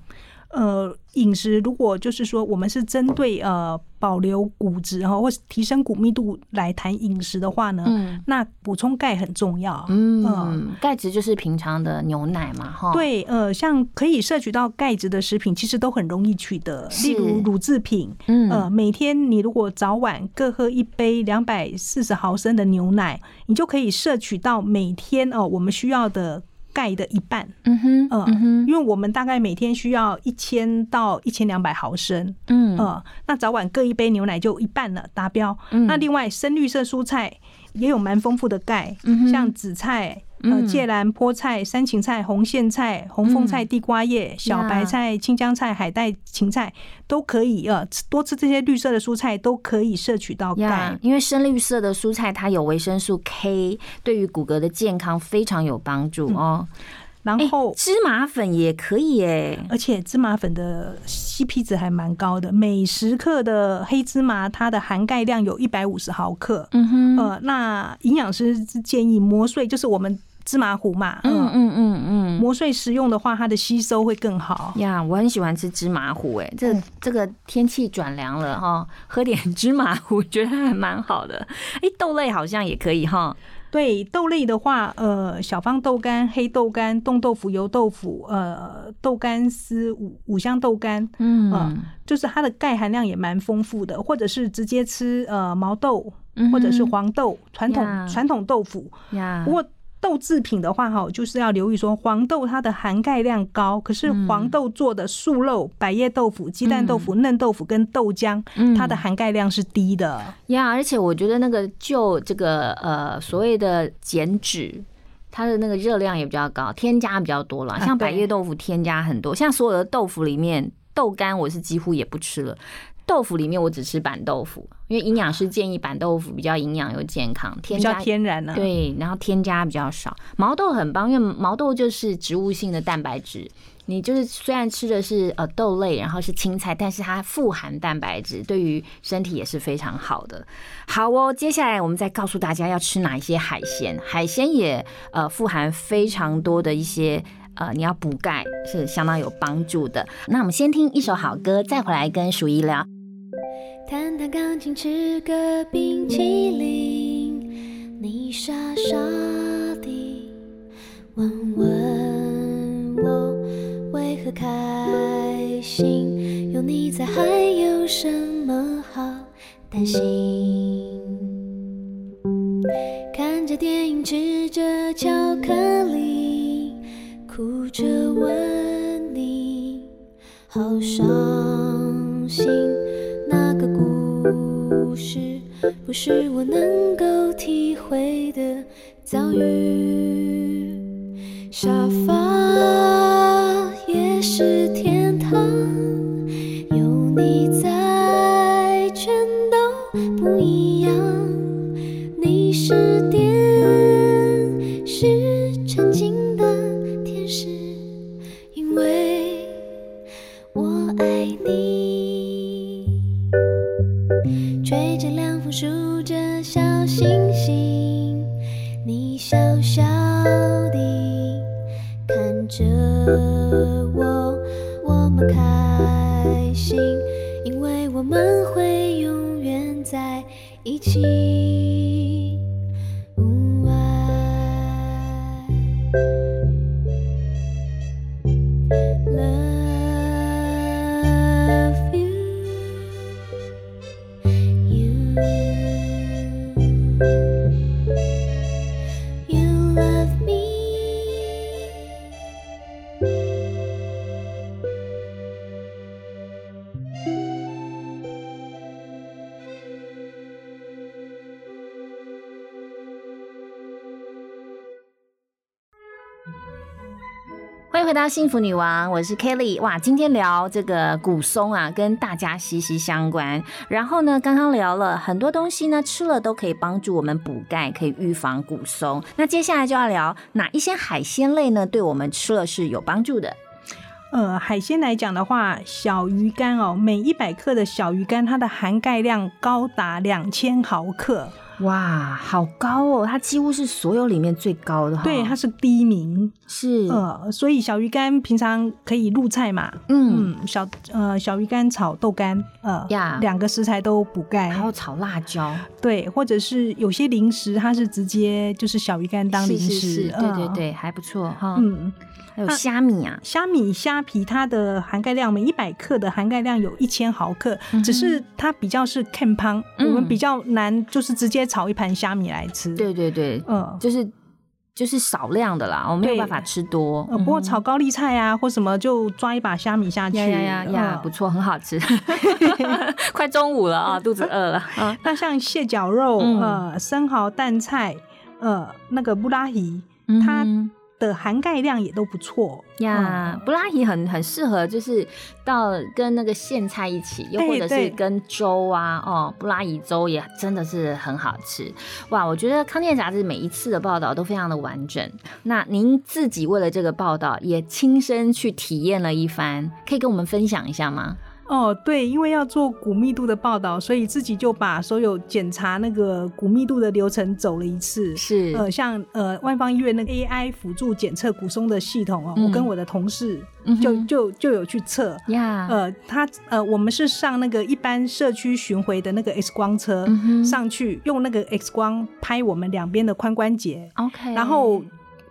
呃，饮食如果就是说我们是针对呃保留骨质哈，或是提升骨密度来谈饮食的话呢，嗯那补充钙很重要。嗯，钙质就是平常的牛奶嘛，哈。对，呃，像可以摄取到钙质的食品，其实都很容易取得，例如乳制品。嗯呃，每天你如果早晚各喝一杯两百四十毫升的牛奶，你就可以摄取到每天哦、我们需要的钙的一半。嗯哼，嗯哼因为我们大概每天需要一千到一千两百毫升。嗯呃，那早晚各一杯牛奶就一半了，达标。嗯那另外深绿色蔬菜也有蛮丰富的钙，嗯像紫菜。呃，嗯芥蓝、菠菜、山芹菜、红苋菜、红凤菜、嗯地瓜叶、小白菜、青江菜、海带、芹菜都可以。呃，多吃这些绿色的蔬菜都可以摄取到呀钙。因为深绿色的蔬菜它有维生素 K，对于骨骼的健康非常有帮助哦。然后芝麻粉也可以耶，而且芝麻粉的 CP 值还蛮高的，每十克的黑芝麻它的含钙量有一百五十毫克。嗯哼，呃，那营养师建议磨碎，就是我们芝麻糊嘛，嗯嗯嗯嗯，磨碎食用的话，它的吸收会更好。呀，我很喜欢吃芝麻糊，哎，这这个天气转凉了哈，喝点芝麻糊，觉得还蛮好的。哎，豆类好像也可以哈。对豆类的话，呃，小方豆干、黑豆干、冻豆腐、油豆腐、呃，豆干丝、五五香豆干，嗯呃就是它的钙含量也蛮丰富的，或者是直接吃呃毛豆或者是黄豆传统呀传统豆腐。呀不过豆制品的话，哈，就是要留意说黄豆它的含钙量高，可是嗯黄豆做的素肉、百叶豆腐、鸡蛋豆腐、嫩豆腐跟豆浆，嗯它的含钙量是低的。呀，而且我觉得那个就这个呃所谓的减脂。它的那个热量也比较高，添加比较多了。啊像百叶豆腐添加很多，像所有的豆腐里面，豆干我是几乎也不吃了。豆腐里面我只吃板豆腐，因为营养师建议板豆腐比较营养又健康，添加比较天然啊对，然后添加比较少。毛豆很棒，因为毛豆就是植物性的蛋白质。你就是虽然吃的是呃豆类，然后是青菜，但是它富含蛋白质，对于身体也是非常好的。好哦，接下来我们再告诉大家要吃哪一些海鲜，海鲜也呃富含非常多的一些。呃，你要补钙是相当有帮助的。那我们先听一首好歌，再回来跟鼠姨聊。弹弹钢琴，吃个冰淇淋，你傻傻地问问我为何开心，有你在还有什么好担心？看着电影，吃着巧克力，哭着问你，好伤心。那个故事不是我能够体会的遭遇。沙发也是天堂，有你在，全都不一样。你是电视小小的看着我，我们开心，因为我们会永远在一起。到幸福女王，我是 Kelly。哇，今天聊这个骨松啊，跟大家息息相关。然后呢，刚刚聊了很多东西呢，吃了都可以帮助我们补钙，可以预防骨松。那接下来就要聊哪一些海鲜类呢，对我们吃了是有帮助的。呃，海鲜来讲的话，小鱼干哦，每一百克的小鱼干，它的含钙量高达两千毫克。哇，好高哦！它几乎是所有里面最高的哈。对，它是第一名。是呃，所以小鱼干平常可以入菜嘛。嗯，小呃小鱼干炒豆干，呃呀，两个食材都补钙。还有炒辣椒。对，或者是有些零食，它是直接就是小鱼干当零食。是是是，对对对，还不错哈。嗯。还有虾米啊，虾米虾皮它的含钙量每一百克的含钙量有一千毫克，只是它比较是 can 汤，我们比较难就是直接炒一盘虾米来吃。对对对，嗯，就是就是少量的啦，我没有办法吃多。不过炒高丽菜啊或什么就抓一把虾米下去，呀呀呀，不错，很好吃。[laughs] 快中午了啊，[laughs] 肚子饿了。那像蟹脚肉、呃生蚝、蛋菜、呃那个布拉提，它。的含钙量也都不错呀，布拉提很很适合，就是到跟那个苋菜一起，又或者是跟粥啊，哦，布拉提粥也真的是很好吃哇！我觉得康健杂志每一次的报道都非常的完整。那您自己为了这个报道也亲身去体验了一番，可以跟我们分享一下吗？哦，对，因为要做骨密度的报道，所以自己就把所有检查那个骨密度的流程走了一次。是，呃，像呃万方医院那个 AI 辅助检测骨松的系统哦，我跟我的同事就就就有去测呀。呃，他呃，我们是上那个一般社区巡回的那个 X 光车上去，用那个 X 光拍我们两边的髋关节。OK，然后。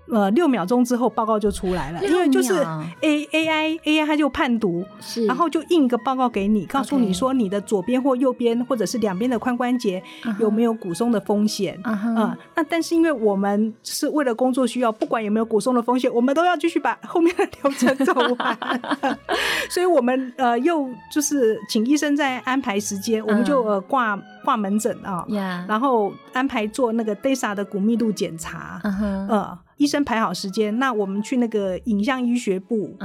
呃，六秒钟之后报告就出来了，因为就是 A A I A I 它就判读，是，然后就印一个报告给你，告诉你说你的左边或右边或者是两边的髋关节有没有骨松的风险啊？那但是因为我们是为了工作需要，不管有没有骨松的风险，我们都要继续把后面的流程走完，[laughs] 所以我们呃又就是请医生再安排时间，我们就呃挂挂门诊啊，然后安排做那个 DESA 的骨密度检查，呃。医生排好时间，那我们去那个影像医学部，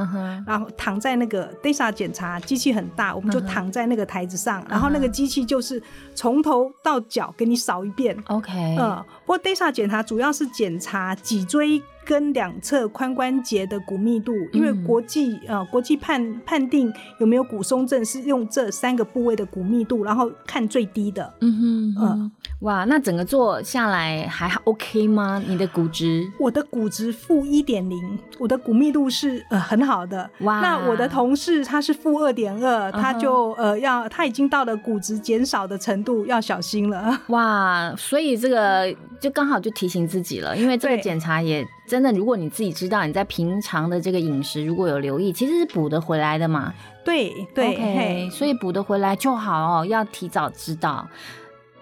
然后躺在那个 DESA 检查机器很大，我们就躺在那个台子上，然后那个机器就是从头到脚给你扫一遍。OK，嗯，不过 DESA 检查主要是检查脊椎。跟两侧髋关节的骨密度，因为国际呃国际判判定有没有骨松症是用这三个部位的骨密度，然后看最低的。嗯哼，嗯，哇，那整个做下来还 OK 吗？你的骨质？我的骨质负一点零，我的骨密度是呃很好的。哇，那我的同事他是负二点二，他就呃要他已经到了骨质减少的程度，要小心了。[laughs] 哇，所以这个就刚好就提醒自己了，因为这个检查也。真的，如果你自己知道你在平常的这个饮食如果有留意，其实是补得回来的嘛。对对，OK，，所以补得回来就好哦。要提早知道，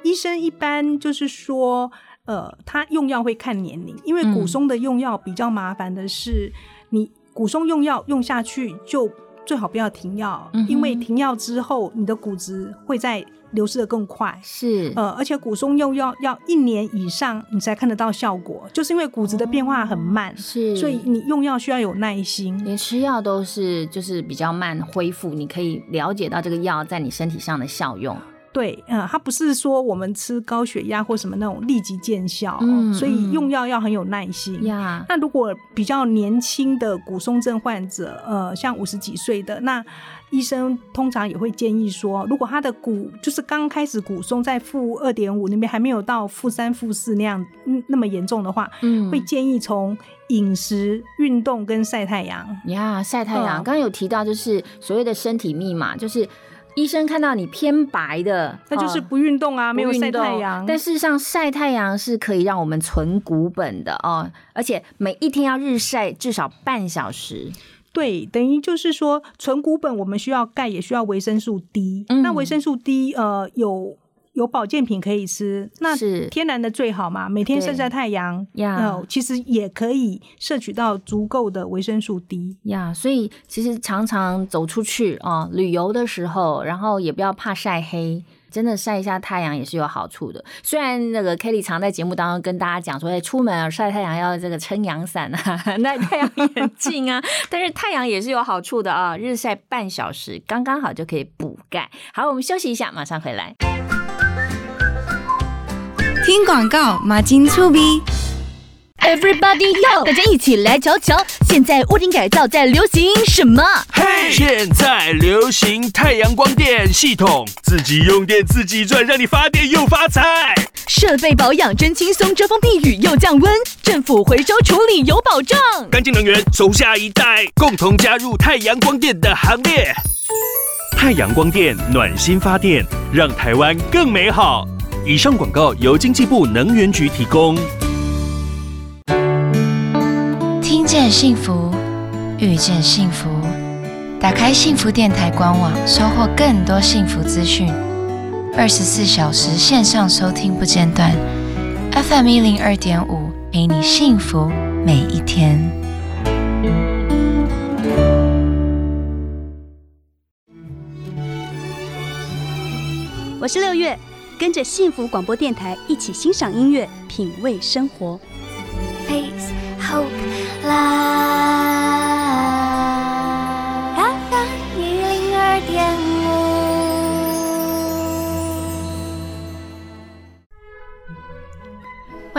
医生一般就是说，呃，他用药会看年龄，因为骨松的用药比较麻烦的是，你骨松用药用下去就最好不要停药，因为停药之后你的骨质会在。流失的更快，是呃，而且骨松又要要一年以上你才看得到效果，就是因为骨质的变化很慢，是，所以你用药需要有耐心，连吃药都是就是比较慢恢复，你可以了解到这个药在你身体上的效用。对，嗯，它不是说我们吃高血压或什么那种立即见效，嗯，所以用药要很有耐心呀。那如果比较年轻的骨松症患者，呃，像五十几岁的那。医生通常也会建议说，如果他的骨就是刚开始骨松在负二点五那边还没有到负三、负四那样那么严重的话，嗯，会建议从饮食、运动跟晒太阳呀，晒太阳。刚刚有提到就是所谓的身体密码，就是医生看到你偏白的，那就是不运动啊，没有晒太阳。但事实上，晒太阳是可以让我们存骨本的哦，而且每一天要日晒至少半小时。对，等于就是说，存骨本我们需要钙，也需要维生素 D。那维生素 D，呃，有有保健品可以吃，那是天然的最好嘛。每天晒晒太阳，呀，其实也可以摄取到足够的维生素 D 呀。所以其实常常走出去啊，旅游的时候，然后也不要怕晒黑。真的晒一下太阳也是有好处的。虽然那个 Kelly 常在节目当中跟大家讲说，哎，出门晒太阳要这个撑阳伞啊，[laughs] 戴太阳眼镜啊，[laughs] 但是太阳也是有好处的啊，日晒半小时刚刚好就可以补钙。好，我们休息一下，马上回来。听广告，马金粗逼。Everybody go！大家一起来瞧瞧，现在屋顶改造在流行什么？嘿，现在流行太阳光电系统，自己用电自己赚，让你发电又发财。设备保养真轻松，遮风避雨又降温，政府回收处理有保障。干净能源，走下一代，共同加入太阳光电的行列。太阳光电暖心发电，让台湾更美好。以上广告由经济部能源局提供。听见幸福，遇见幸福。打开幸福电台官网，收获更多幸福资讯。二十四小时线上收听不间断，FM 一零二点五，陪你幸福每一天。我是六月，跟着幸福广播电台一起欣赏音乐，品味生活。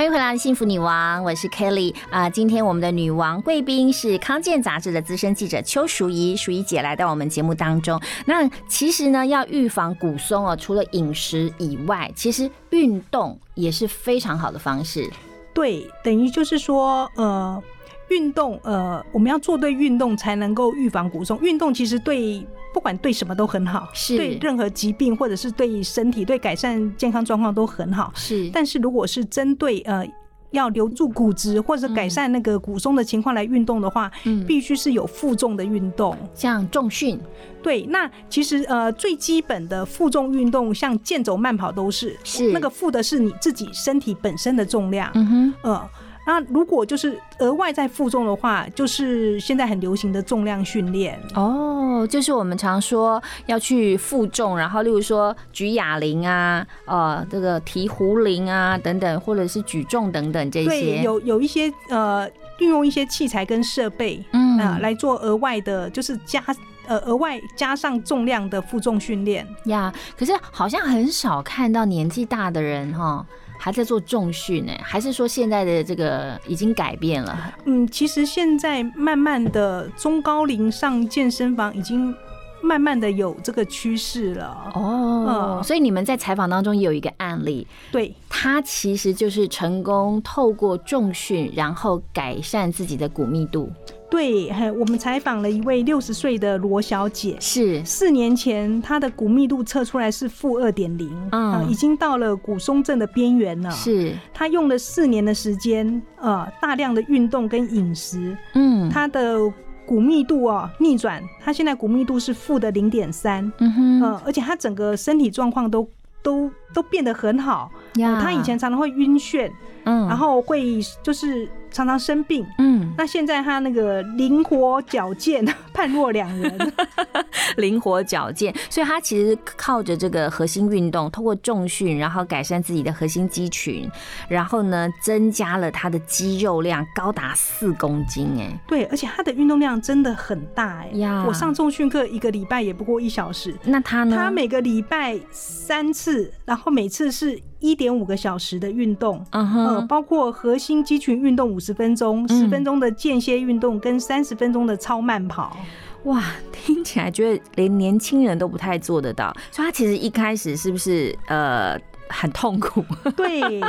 欢迎回来，幸福女王，我是 Kelly 啊、今天我们的女王贵宾是康健杂志的资深记者邱淑怡，淑怡姐来到我们节目当中。那其实呢，要预防骨松哦，除了饮食以外，其实运动也是非常好的方式。对，等于就是说，呃，运动，呃，我们要做对运动才能够预防骨松。运动其实对不管对什么都很好，是对任何疾病或者是对身体、对改善健康状况都很好。是，但是如果是针对呃。要留住骨质或者改善那个骨松的情况来运动的话，嗯必须是有负重的运动，像重训。对，那其实呃最基本的负重运动，像健走、慢跑都是，是那个负的是你自己身体本身的重量，嗯哼，呃，那如果就是额外再负重的话，就是现在很流行的重量训练。哦，就是我们常说要去负重，然后例如说举哑铃啊，呃，这个提壶铃啊等等，或者是举重等等这对，些。有有一些呃，运用一些器材跟设备，嗯啊、来做额外的，就是加呃额外加上重量的负重训练。呀可是好像很少看到年纪大的人哈。还在做重训呢，还是说现在的这个已经改变了？嗯，其实现在慢慢的中高龄上健身房已经慢慢的有这个趋势了。哦，嗯所以你们在采访当中也有一个案例，对，他其实就是成功透过重训，然后改善自己的骨密度。对，嘿我们采访了一位六十岁的罗小姐，是。四年前她的骨密度测出来是负二点零，嗯。呃已经到了骨松症的边缘了。是。她用了四年的时间，呃，大量的运动跟饮食，嗯，她的骨密度哦逆转，她现在骨密度是负的零点三，嗯哼，呃，而且她整个身体状况都都都变得很好。呀。呃她以前常常会晕眩，嗯。然后会就是常常生病，嗯，那现在他那个灵活矫健，[laughs] 判若两人。[laughs] 灵活矫健，所以他其实靠着这个核心运动，通过重训，然后改善自己的核心肌群，然后呢，增加了他的肌肉量高达四公斤，哎，对，而且他的运动量真的很大哎、呀。我上重训课一个礼拜也不过一小时，那他呢？他每个礼拜三次，然后每次是一点五个小时的运动，嗯哼呃，包括核心肌群运动五十分钟，十分钟的间歇运动跟三十分钟的超慢跑。哇，听起来觉得连年轻人都不太做得到，所以他其实一开始是不是呃很痛苦？[laughs] 对，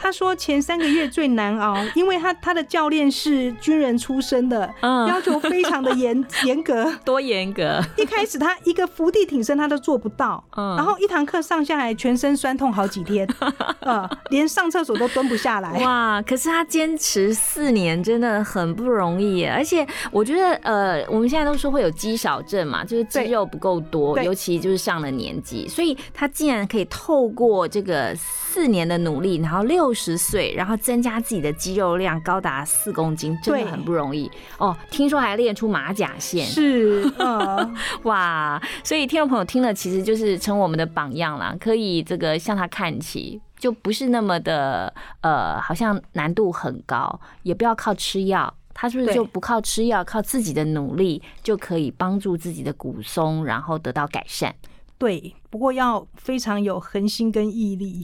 他说前三个月最难熬，因为他他的教练是军人出身的，嗯要求非常的严严格。[laughs] 多严格！一开始他一个伏地挺身他都做不到，嗯然后一堂课上下来全身酸痛好几天，[laughs] 呃，连上厕所都蹲不下来。哇！可是他坚持四年真的很不容易耶，而且我觉得呃，我们现在都说会有肌少症嘛，就是肌肉不够多，尤其就是上了年纪，所以他竟然可以透过这个四年的努力，然后六十岁，然后增加自己的肌肉量高达四公斤，真的很不容易哦。听说还练出马甲线，是，啊，[laughs] 哇！所以听众朋友听了，其实就是成我们的榜样啦，可以这个向他看齐，就不是那么的呃，好像难度很高，也不要靠吃药。他是不是就不靠吃药，靠自己的努力就可以帮助自己的骨松，然后得到改善？对，不过要非常有恒心跟毅力，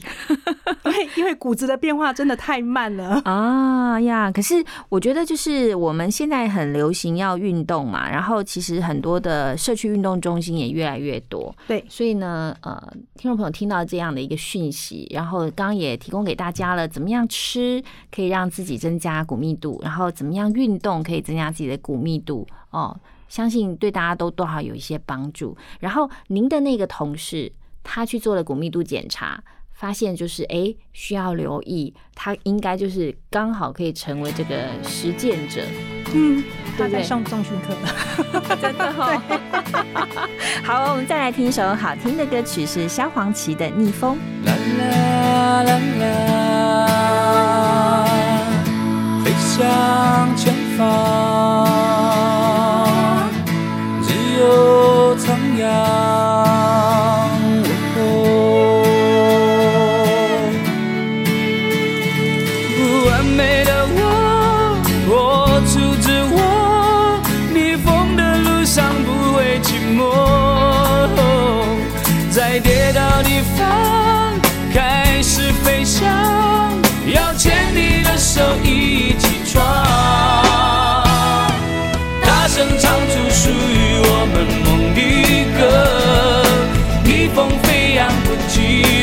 因为因为骨质的变化真的太慢了。啊呀！可是我觉得，就是我们现在很流行要运动嘛，然后其实很多的社区运动中心也越来越多。对，所以呢，呃，听众朋友听到这样的一个讯息，然后刚刚也提供给大家了，怎么样吃可以让自己增加骨密度，然后怎么样运动可以增加自己的骨密度哦，相信对大家都多少有一些帮助。然后您的那个同事，他去做了骨密度检查。发现就是哎，需要留意，他应该就是刚好可以成为这个实践者。嗯，他在上重训课的，[laughs] 真的哦。[laughs] [laughs] 好，我们再来听一首好听的歌曲，是萧煌奇的《逆风》。啦啦啦啦，飞向前方，只有苍阳。不完美的我，我阻止我，逆风的路上不会寂寞，在跌倒地方开始飞翔，要牵你的手一起闯，飞扬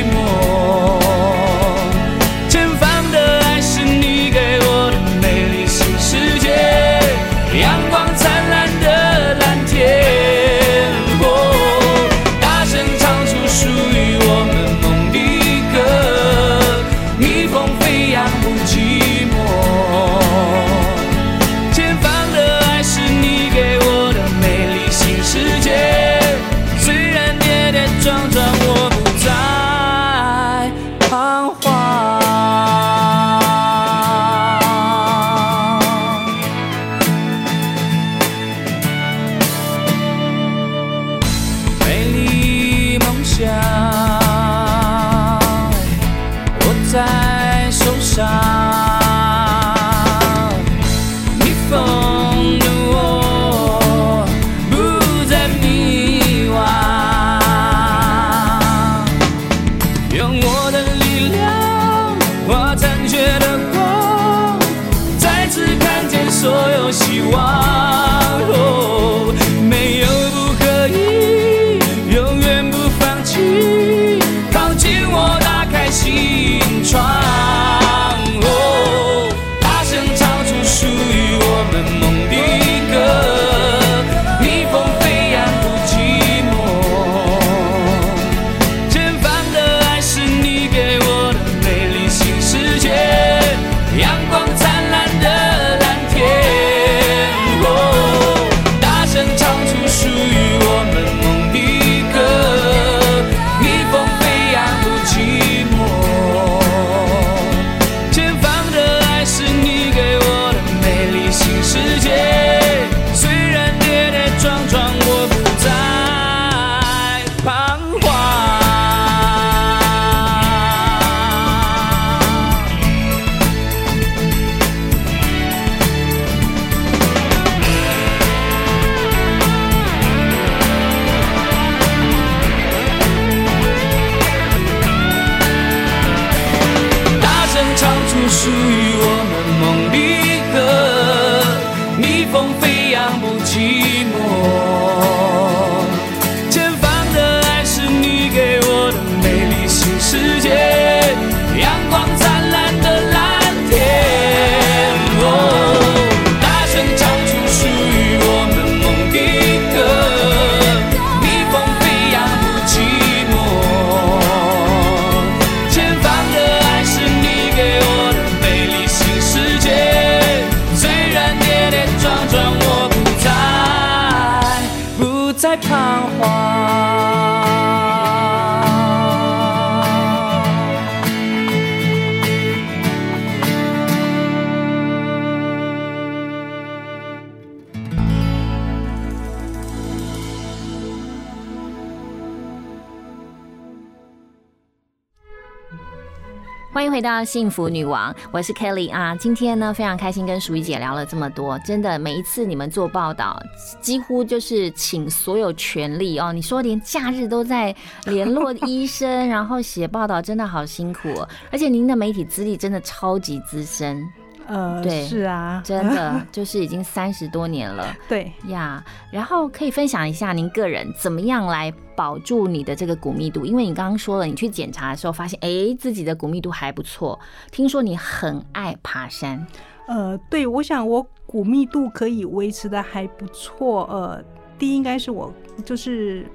回到幸福女王，我是 Kelly 啊。今天呢，非常开心跟淑仪姐聊了这么多，真的每一次你们做报道，几乎就是请所有权力哦。你说连假日都在联络医生，[laughs] 然后写报道，真的好辛苦。而且您的媒体资历真的超级资深。呃，对，是啊，真的 [laughs] 就是已经三十多年了，对呀。然后可以分享一下您个人怎么样来保住你的这个骨密度？因为你刚刚说了，你去检查的时候发现，哎，自己的骨密度还不错。听说你很爱爬山，呃，对，我想我骨密度可以维持的还不错。呃，第一应该是我就是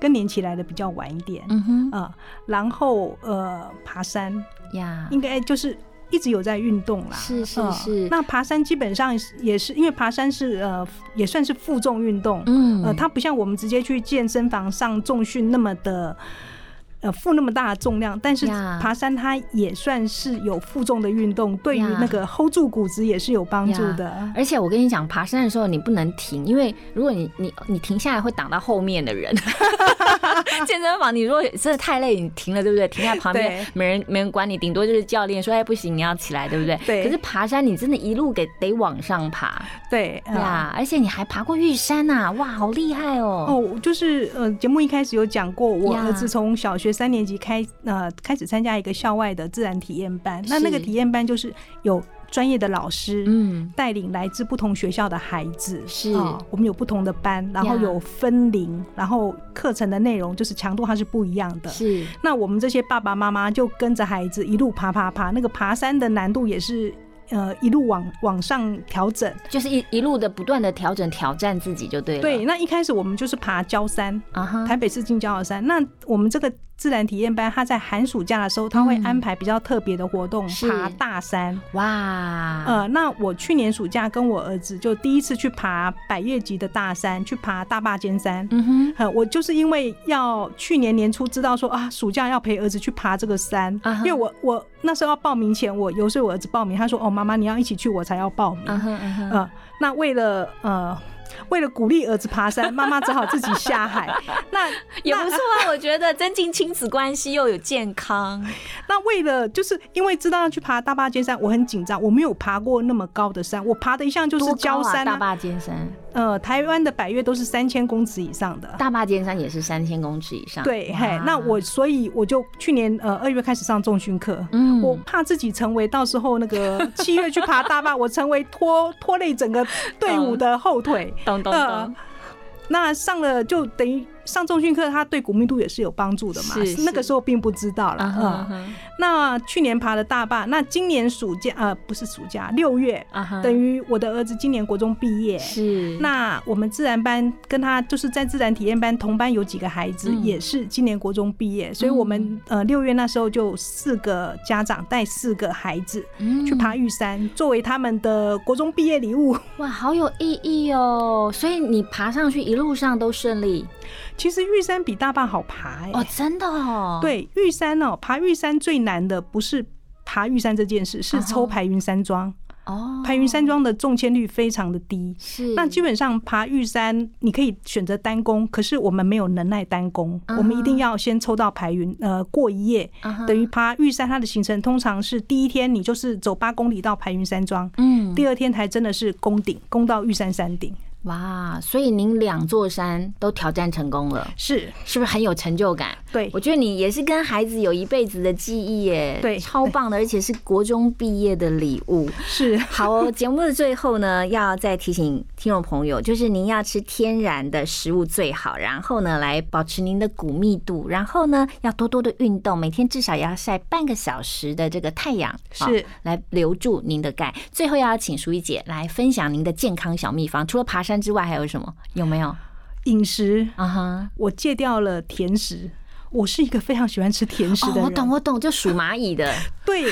更年期来的比较晚一点，嗯哼，啊，然后呃，爬山呀，应该就是。一直有在运动啦，是是是。那爬山基本上也是因为爬山是呃也算是负重运动，嗯，呃，它不像我们直接去健身房上重训那么的。呃，负那么大的重量，但是爬山它也算是有负重的运动，对于那个 hold 住骨质也是有帮助的。而且我跟你讲，爬山的时候你不能停，因为如果你你你停下来会挡到后面的人。[laughs] 健身房你如果真的太累，你停了对不对？停在旁边没人没人管你，顶多就是教练说哎不行你要起来对不对？对。可是爬山你真的一路给得往上爬，对呀，而且你还爬过玉山呐，哇，好厉害哦！哦，就是呃，节目一开始有讲过，我儿子从小学。学三年级开呃开始参加一个校外的自然体验班，那那个体验班就是有专业的老师嗯带领来自不同学校的孩子是啊，我们有不同的班，然后有分龄，然后课程的内容就是强度它是不一样的。是那我们这些爸爸妈妈就跟着孩子一路爬爬爬，那个爬山的难度也是。呃，一路往往上调整，就是一一路的不断的调整挑战自己就对了。对，那一开始我们就是爬焦山啊，台北市近郊的山。那我们这个自然体验班，他在寒暑假的时候，他会安排比较特别的活动，爬大山。哇，呃，那我去年暑假跟我儿子就第一次去爬百越级的大山，去爬大坝尖山。嗯哼，我就是因为要去年年初知道说啊，暑假要陪儿子去爬这个山，因为我我那时候要报名前，我游说我儿子报名，他说哦。妈妈，你要一起去，我才要报名。嗯，那为了呃。为了鼓励儿子爬山，妈妈只好自己下海。[laughs] 那也不错啊，[laughs] 我觉得增进亲子关系又有健康。那为了就是因为知道要去爬大坝尖山，我很紧张，我没有爬过那么高的山，我爬的一项就是焦山。大坝尖山，呃，台湾的百越都是三千公尺以上的，大坝尖山也是三千公尺以上。对，嘿，那我所以我就去年呃二月开始上重训课，嗯，我怕自己成为到时候那个 [laughs] 七月去爬大坝，我成为拖拖累整个队伍的后腿。[laughs] 咚咚咚，那上了就等于。上重训课，它对骨密度也是有帮助的嘛？是那个时候并不知道了。嗯，那去年爬了大坝，那今年暑假呃不是暑假，六月，等于我的儿子今年国中毕业。是。那我们自然班跟他就是在自然体验班同班有几个孩子也是今年国中毕业，所以我们呃六月那时候就四个家长带四个孩子去爬玉山，作为他们的国中毕业礼物。哇，好有意义哦！所以你爬上去一路上都顺利。其实玉山比大坝好爬哎！哦，真的哦。对，玉山哦，爬玉山最难的不是爬玉山这件事，是抽排云山庄。哦，排云山庄的中签率非常的低。是。那基本上爬玉山，你可以选择单攻，可是我们没有能耐单攻，我们一定要先抽到排云，呃，过一夜。等于爬玉山，它的行程通常是第一天你就是走八公里到排云山庄，嗯，第二天才真的是攻顶，攻到玉山山顶。哇，所以您两座山都挑战成功了，是是不是很有成就感？对，我觉得你也是跟孩子有一辈子的记忆耶，对，超棒的，而且是国中毕业的礼物。[laughs] 是好哦，节目的最后呢，要再提醒听众朋友，就是您要吃天然的食物最好，然后呢，来保持您的骨密度，然后呢，要多多的运动，每天至少也要晒半个小时的这个太阳，是来留住您的钙。最后要请淑仪姐来分享您的健康小秘方，除了爬山。之外还有什么？有没有饮食啊？哈，我戒掉了甜食。我是一个非常喜欢吃甜食的人。我懂，我懂，就数蚂蚁的。[laughs] 对，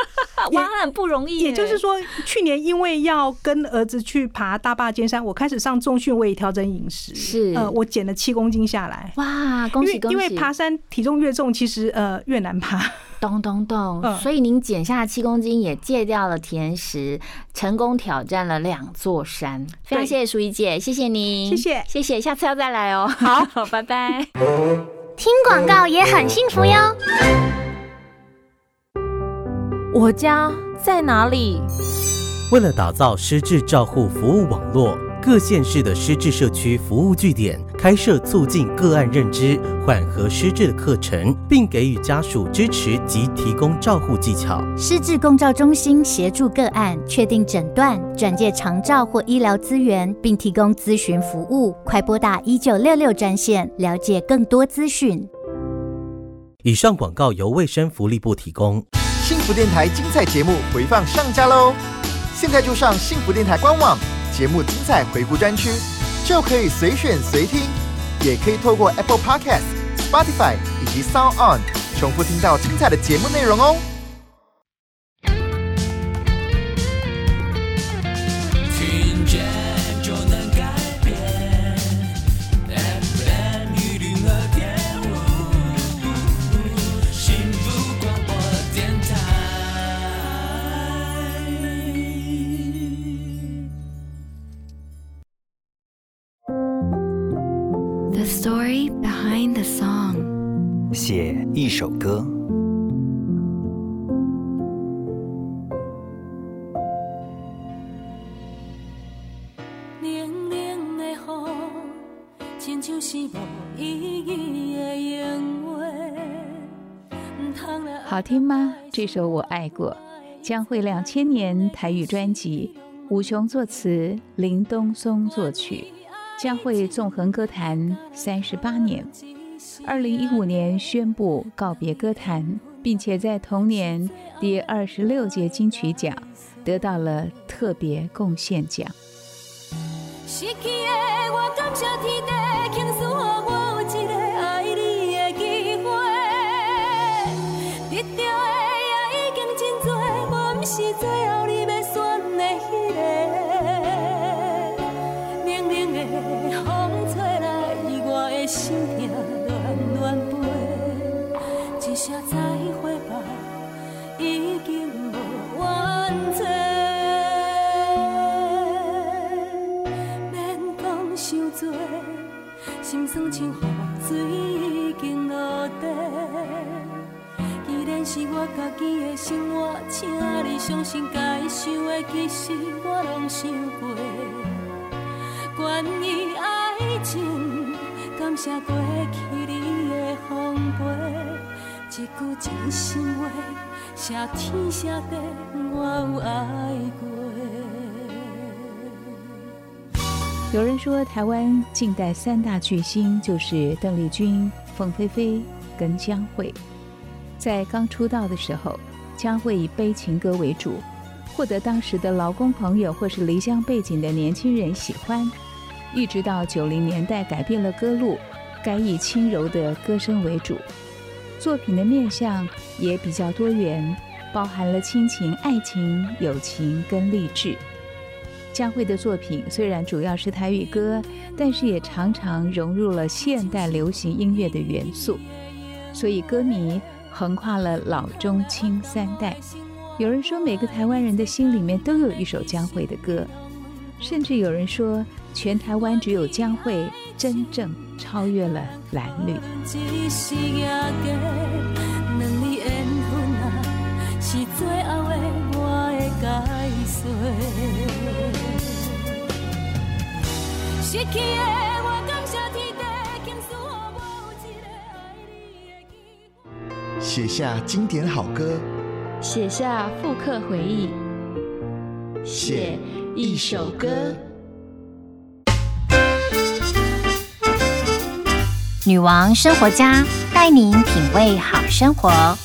[laughs] 哇，很不容易。也就是说，去年因为要跟儿子去爬大坝尖山，我开始上重训，我也调整饮食。是，呃，我减了七公斤下来。哇，恭喜恭喜！因为爬山体重越重，其实呃越难爬。咚咚咚！所以您减下七公斤，也戒掉了甜食，成功挑战了两座山。非常谢谢淑仪姐，谢谢您，谢谢谢谢，下次要再来哦。好，[laughs] 拜拜。听广告也很幸福哟。我家在哪里？为了打造失智照护服务网络。各县市的失智社区服务据点开设促进个案认知、缓和失智的课程，并给予家属支持及提供照护技巧。失智共照中心协助个案确定诊断、转介长照或医疗资源，并提供咨询服务。快拨打一九六六专线了解更多资讯。以上广告由卫生福利部提供。幸福电台精彩节目回放上架喽！现在就上幸福电台官网，节目精彩回顾专区就可以随选随听，也可以透过 Apple Podcast、Spotify 以及 Sound On 重复听到精彩的节目内容哦。一首歌，冷冷的雨，亲像是无意义的言话。唔通来好听吗？这首我爱过，将会两千年台语专辑，吴雄作词，林东松作曲，将会纵横歌坛三十八年。二零一五年宣布告别歌坛，并且在同年第二十六届金曲奖得到了特别贡献奖。声再会吧，已经无冤罪。免讲伤多，心酸像雨水已经落地。既然是我家己的生活，请你相信该想的其实我拢想过。关于爱情，感谢过去你的奉陪，一句真心话，写天写地，我有爱过。有人说，台湾近代三大巨星就是邓丽君、凤飞飞跟江蕙。在刚出道的时候，江蕙以悲情歌为主，获得当时的劳工朋友或是离乡背景的年轻人喜欢。一直到九零年代改变了歌路，改以轻柔的歌声为主，作品的面向也比较多元，包含了亲情、爱情、友情跟励志。江蕙的作品虽然主要是台语歌，但是也常常融入了现代流行音乐的元素，所以歌迷横跨了老中青三代。有人说，每个台湾人的心里面都有一首江蕙的歌，甚至有人说，全台湾只有江蕙真正超越了蓝绿。写下经典好歌，写下复刻回忆，写一首歌。女王生活家带您品味好生活。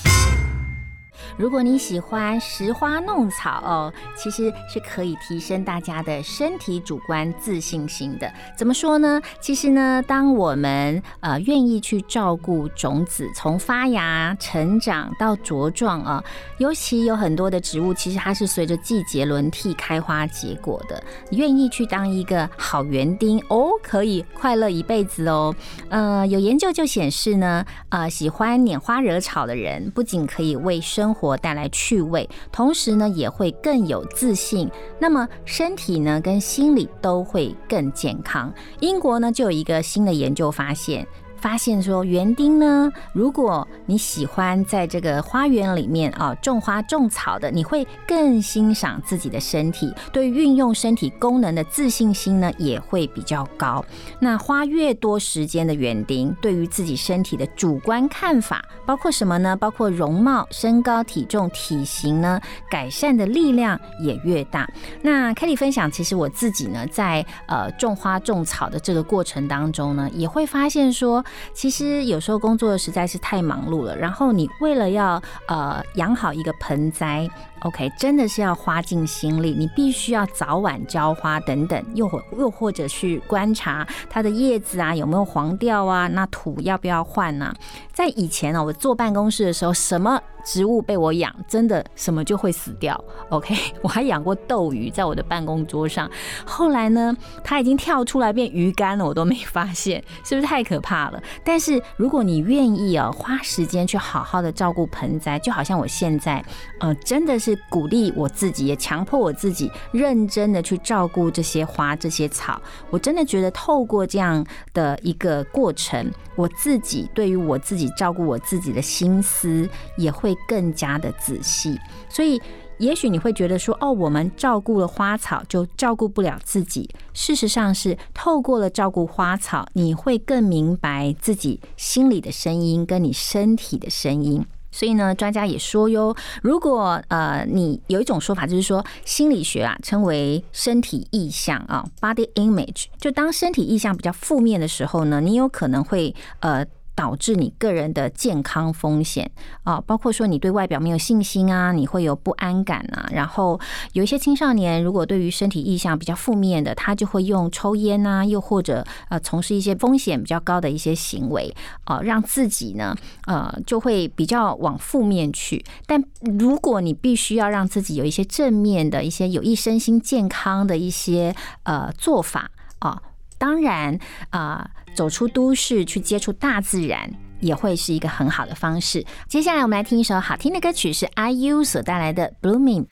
如果你喜欢拾花弄草哦，其实是可以提升大家的身体主观自信心的。怎么说呢？其实呢，当我们呃愿意去照顾种子，从发芽、成长到茁壮啊，尤其有很多的植物，其实它是随着季节轮替开花结果的。你愿意去当一个好园丁哦，可以快乐一辈子哦。呃，有研究就显示呢，呃，喜欢拈花惹草的人，不仅可以为生活我带来趣味，同时呢也会更有自信，那么身体呢跟心理都会更健康。英国呢就有一个新的研究发现。发现说，园丁呢，如果你喜欢在这个花园里面啊种花种草的，你会更欣赏自己的身体，对运用身体功能的自信心呢也会比较高。那花越多时间的园丁，对于自己身体的主观看法，包括什么呢？包括容貌、身高、体重、体型呢，改善的力量也越大。那 k a t i e 分享，其实我自己呢，在呃种花种草的这个过程当中呢，也会发现说，其实有时候工作实在是太忙碌了，然后你为了要呃养好一个盆栽。OK，真的是要花尽心力，你必须要早晚浇花等等，又或又或者去观察它的叶子啊有没有黄掉啊，那土要不要换呢？在以前呢，我坐办公室的时候，什么植物被我养，真的什么就会死掉。OK，[laughs] 我还养过斗鱼在我的办公桌上，后来呢，它已经跳出来变鱼干了，我都没发现，是不是太可怕了？但是如果你愿意啊，花时间去好好的照顾盆栽，就好像我现在，呃，真的是。是鼓励我自己，也强迫我自己认真的去照顾这些花、这些草。我真的觉得，透过这样的一个过程，我自己对于我自己照顾我自己的心思也会更加的仔细。所以，也许你会觉得说，哦，我们照顾了花草，就照顾不了自己。事实上是，透过了照顾花草，你会更明白自己心里的声音，跟你身体的声音。所以呢，专家也说哟，如果呃你有一种说法，就是说心理学啊称为身体意象啊 （body image），就当身体意象比较负面的时候呢，你有可能会呃。导致你个人的健康风险啊，包括说你对外表没有信心啊，你会有不安感啊。然后有一些青少年，如果对于身体意向比较负面的，他就会用抽烟啊，又或者呃从事一些风险比较高的一些行为啊，让自己呢呃就会比较往负面去。但如果你必须要让自己有一些正面的一些有益身心健康的一些呃做法啊。当然啊，走出都市去接触大自然，也会是一个很好的方式。接下来我们来听一首好听的歌曲，是 IU 所带来的《Blooming》。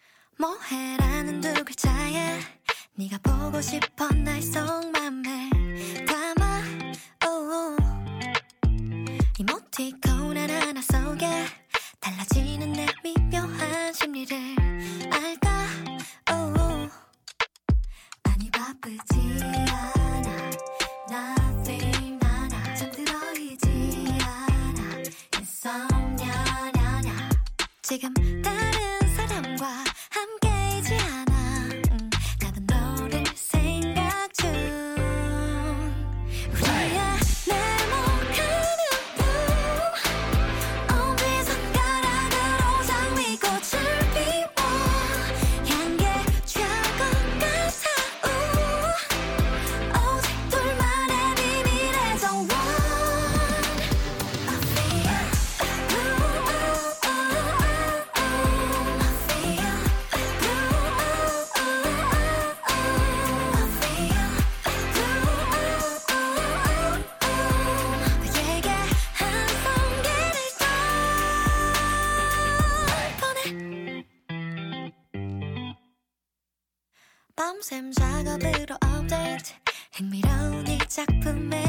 Nothing 썸녀녀녀 지금 다 밤샘 작업으로 업데이트. 흥미로운 이 작품의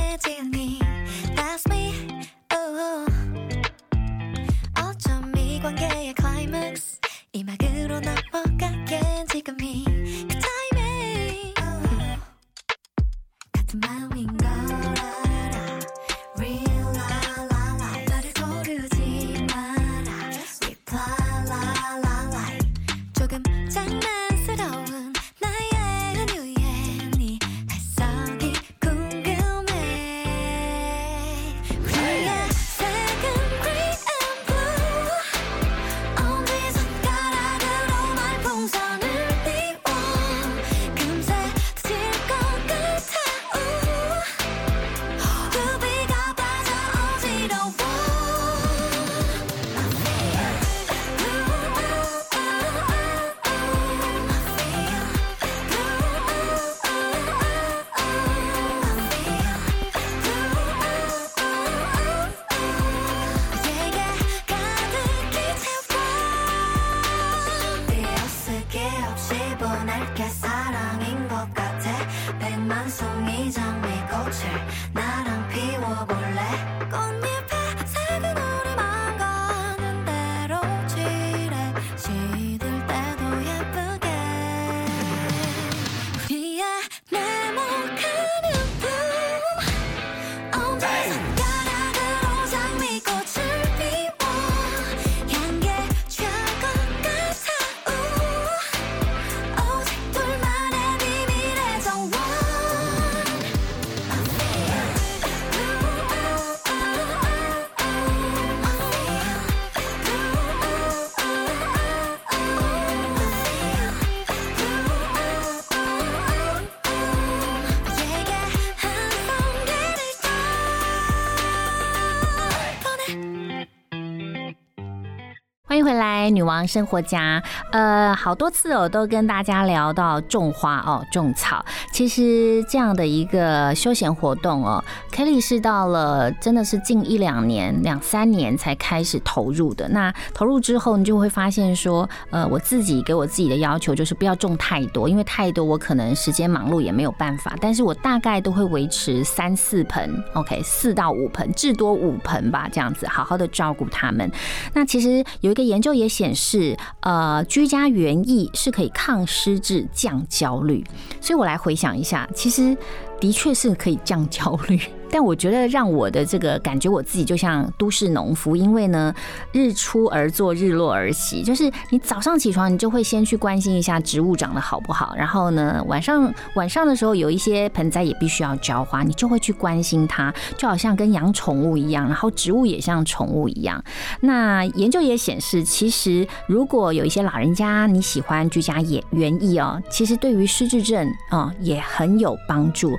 女王生活家。呃，好多次哦，都跟大家聊到种花哦，种草。其实这样的一个休闲活动哦，Kelly 是到了真的是近一两年、两三年才开始投入的。那投入之后，你就会发现说，呃，我自己给我自己的要求就是不要种太多，因为太多我可能时间忙碌也没有办法。但是我大概都会维持三四盆，OK，四到五盆，至多五盆吧，这样子好好的照顾它们。那其实有一个研究也显是，呃，居家园艺是可以抗失智、降焦虑。所以我来回想一下，其实的确是可以降焦虑。[laughs] 但我觉得让我的这个感觉，我自己就像都市农夫，因为呢，日出而作，日落而息，就是你早上起床，你就会先去关心一下植物长得好不好，然后呢，晚上晚上的时候有一些盆栽也必须要浇花，你就会去关心它，就好像跟养宠物一样，然后植物也像宠物一样。那研究也显示，其实如果有一些老人家你喜欢居家园园艺哦，其实对于失智症啊也很有帮助。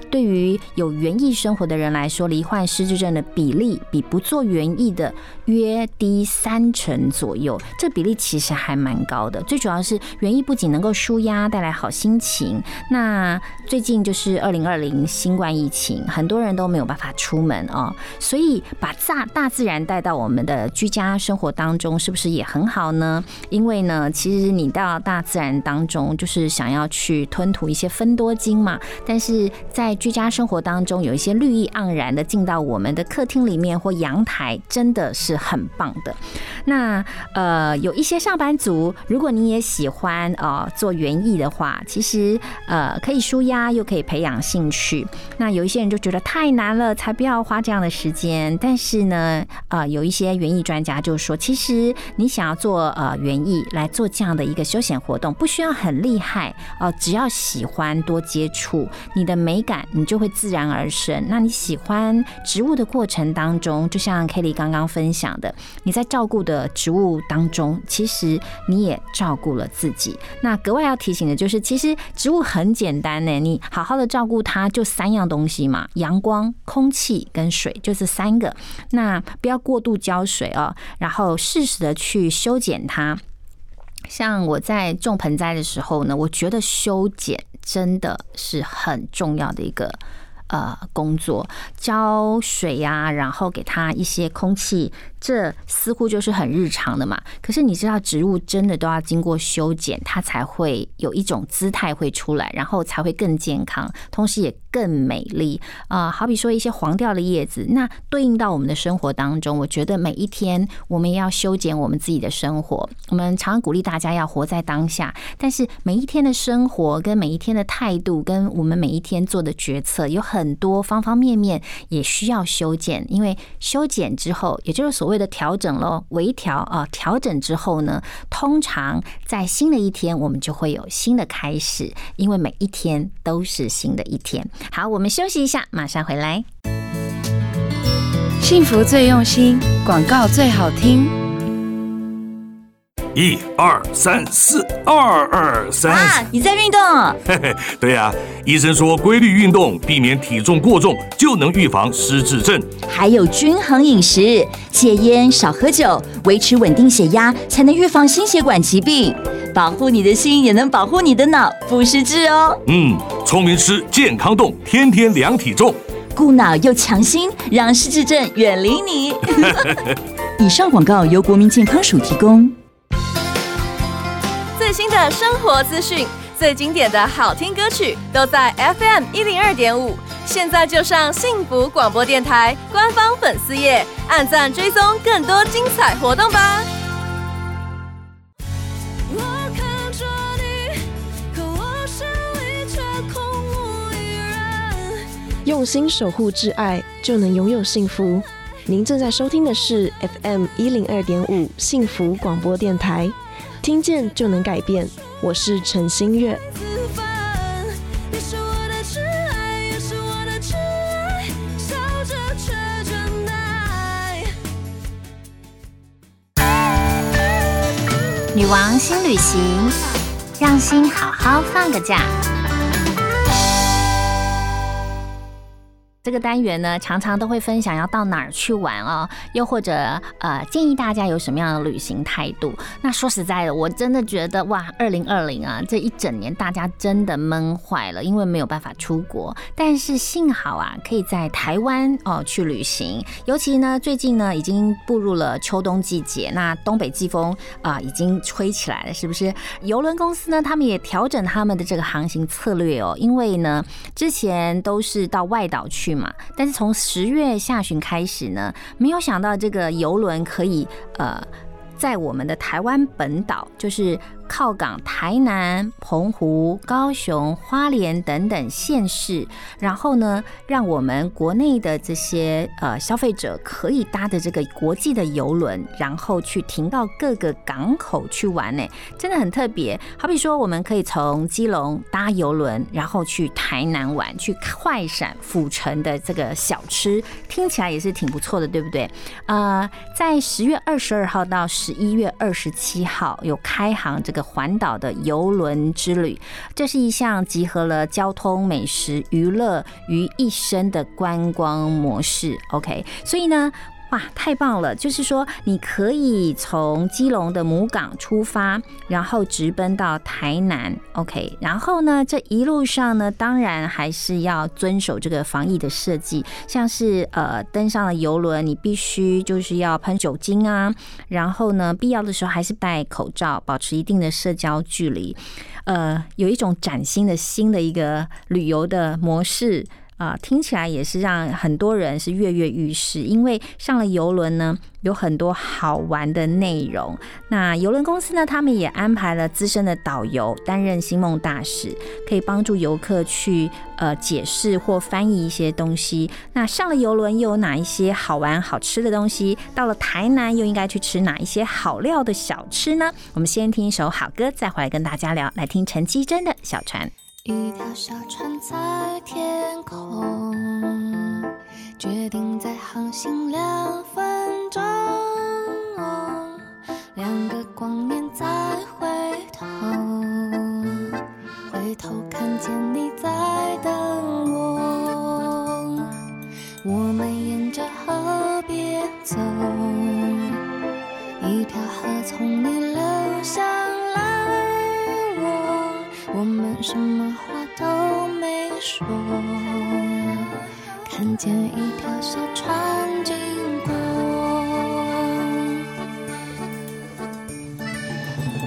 对于有园艺生活的人来说，罹患失智症的比例比不做园艺的约低三成左右，这比例其实还蛮高的。最主要是园艺不仅能够舒压，带来好心情。那最近就是二零二零新冠疫情，很多人都没有办法出门哦，所以把大大自然带到我们的居家生活当中，是不是也很好呢？因为呢，其实你到大自然当中，就是想要去吞吐一些分多精嘛，但是在居家生活当中，有一些绿意盎然的进到我们的客厅里面或阳台，真的是很棒的。那呃，有一些上班族，如果你也喜欢呃做园艺的话，其实呃可以舒压，又可以培养兴趣。那有一些人就觉得太难了，才不要花这样的时间。但是呢，呃，有一些园艺专家就说，其实你想要做呃园艺来做这样的一个休闲活动，不需要很厉害哦，只要喜欢多接触，你的美感。你就会自然而生。那你喜欢植物的过程当中，就像 Kelly 刚刚分享的，你在照顾的植物当中，其实你也照顾了自己。那格外要提醒的就是，其实植物很简单呢，你好好的照顾它，就三样东西嘛：阳光、空气跟水，就是三个。那不要过度浇水哦，然后适时的去修剪它。像我在种盆栽的时候呢，我觉得修剪真的是很重要的一个呃工作，浇水呀，然后给它一些空气。这似乎就是很日常的嘛。可是你知道，植物真的都要经过修剪，它才会有一种姿态会出来，然后才会更健康，同时也更美丽啊。好比说一些黄掉的叶子，那对应到我们的生活当中，我觉得每一天我们也要修剪我们自己的生活。我们常常鼓励大家要活在当下，但是每一天的生活跟每一天的态度，跟我们每一天做的决策，有很多方方面面也需要修剪。因为修剪之后，也就是所谓为了调整喽，微调啊，调整之后呢，通常在新的一天，我们就会有新的开始，因为每一天都是新的一天。好，我们休息一下，马上回来。幸福最用心，广告最好听。一二三四，二二三。啊，你在运动？嘿嘿，对呀。医生说，规律运动，避免体重过重，就能预防失智症。还有均衡饮食，戒烟，少喝酒，维持稳定血压，才能预防心血管疾病。保护你的心，也能保护你的脑，不失智哦。嗯，聪明吃，健康动，天天量体重，顾脑又强心，让失智症远离你。[laughs] [laughs] 以上广告由国民健康署提供。最新的生活资讯，最经典的好听歌曲，都在 FM 一零二点五。现在就上幸福广播电台官方粉丝页，按赞追踪更多精彩活动吧。我看着你，可我心里却空无一人。用心守护挚爱，就能拥有幸福。您正在收听的是 FM 一零二点五幸福广播电台，听见就能改变。我是陈心月。女王新旅行，让心好好放个假。这个单元呢，常常都会分享要到哪儿去玩哦，又或者呃建议大家有什么样的旅行态度。那说实在的，我真的觉得哇，二零二零啊，这一整年大家真的闷坏了，因为没有办法出国。但是幸好啊，可以在台湾哦去旅行。尤其呢，最近呢已经步入了秋冬季节，那东北季风啊、已经吹起来了，是不是？邮轮公司呢，他们也调整他们的这个航行策略哦，因为呢之前都是到外岛去嘛，但是从十月下旬开始呢，没有想到这个游轮可以呃。在我们的台湾本岛，就是靠港台南、澎湖、高雄、花莲等等县市，然后呢，让我们国内的这些呃消费者可以搭的这个国际的游轮，然后去停到各个港口去玩呢，真的很特别。好比说，我们可以从基隆搭游轮，然后去台南玩，去快闪府城的这个小吃，听起来也是挺不错的，对不对？呃，在十月二十二号到十一月二十七号有开行这个环岛的游轮之旅，这是一项集合了交通、美食、娱乐于一身的观光模式。OK，所以呢。哇，太棒了！就是说，你可以从基隆的母港出发，然后直奔到台南，OK。然后呢，这一路上呢，当然还是要遵守这个防疫的设计，像是呃，登上了游轮，你必须就是要喷酒精啊，然后呢，必要的时候还是戴口罩，保持一定的社交距离。呃，有一种崭新的新的一个旅游的模式。啊，听起来也是让很多人是跃跃欲试，因为上了游轮呢，有很多好玩的内容。那游轮公司呢，他们也安排了资深的导游担任星梦大使，可以帮助游客去呃解释或翻译一些东西。那上了游轮又有哪一些好玩好吃的东西？到了台南又应该去吃哪一些好料的小吃呢？我们先听一首好歌，再回来跟大家聊。来听陈绮贞的《小船》。一条小船在天空，决定再航行两分钟。两个光年再回头，回头看见你在等我。我们沿着河边走，一条河从你流向我，们什么话都没说，看见一条小船经过。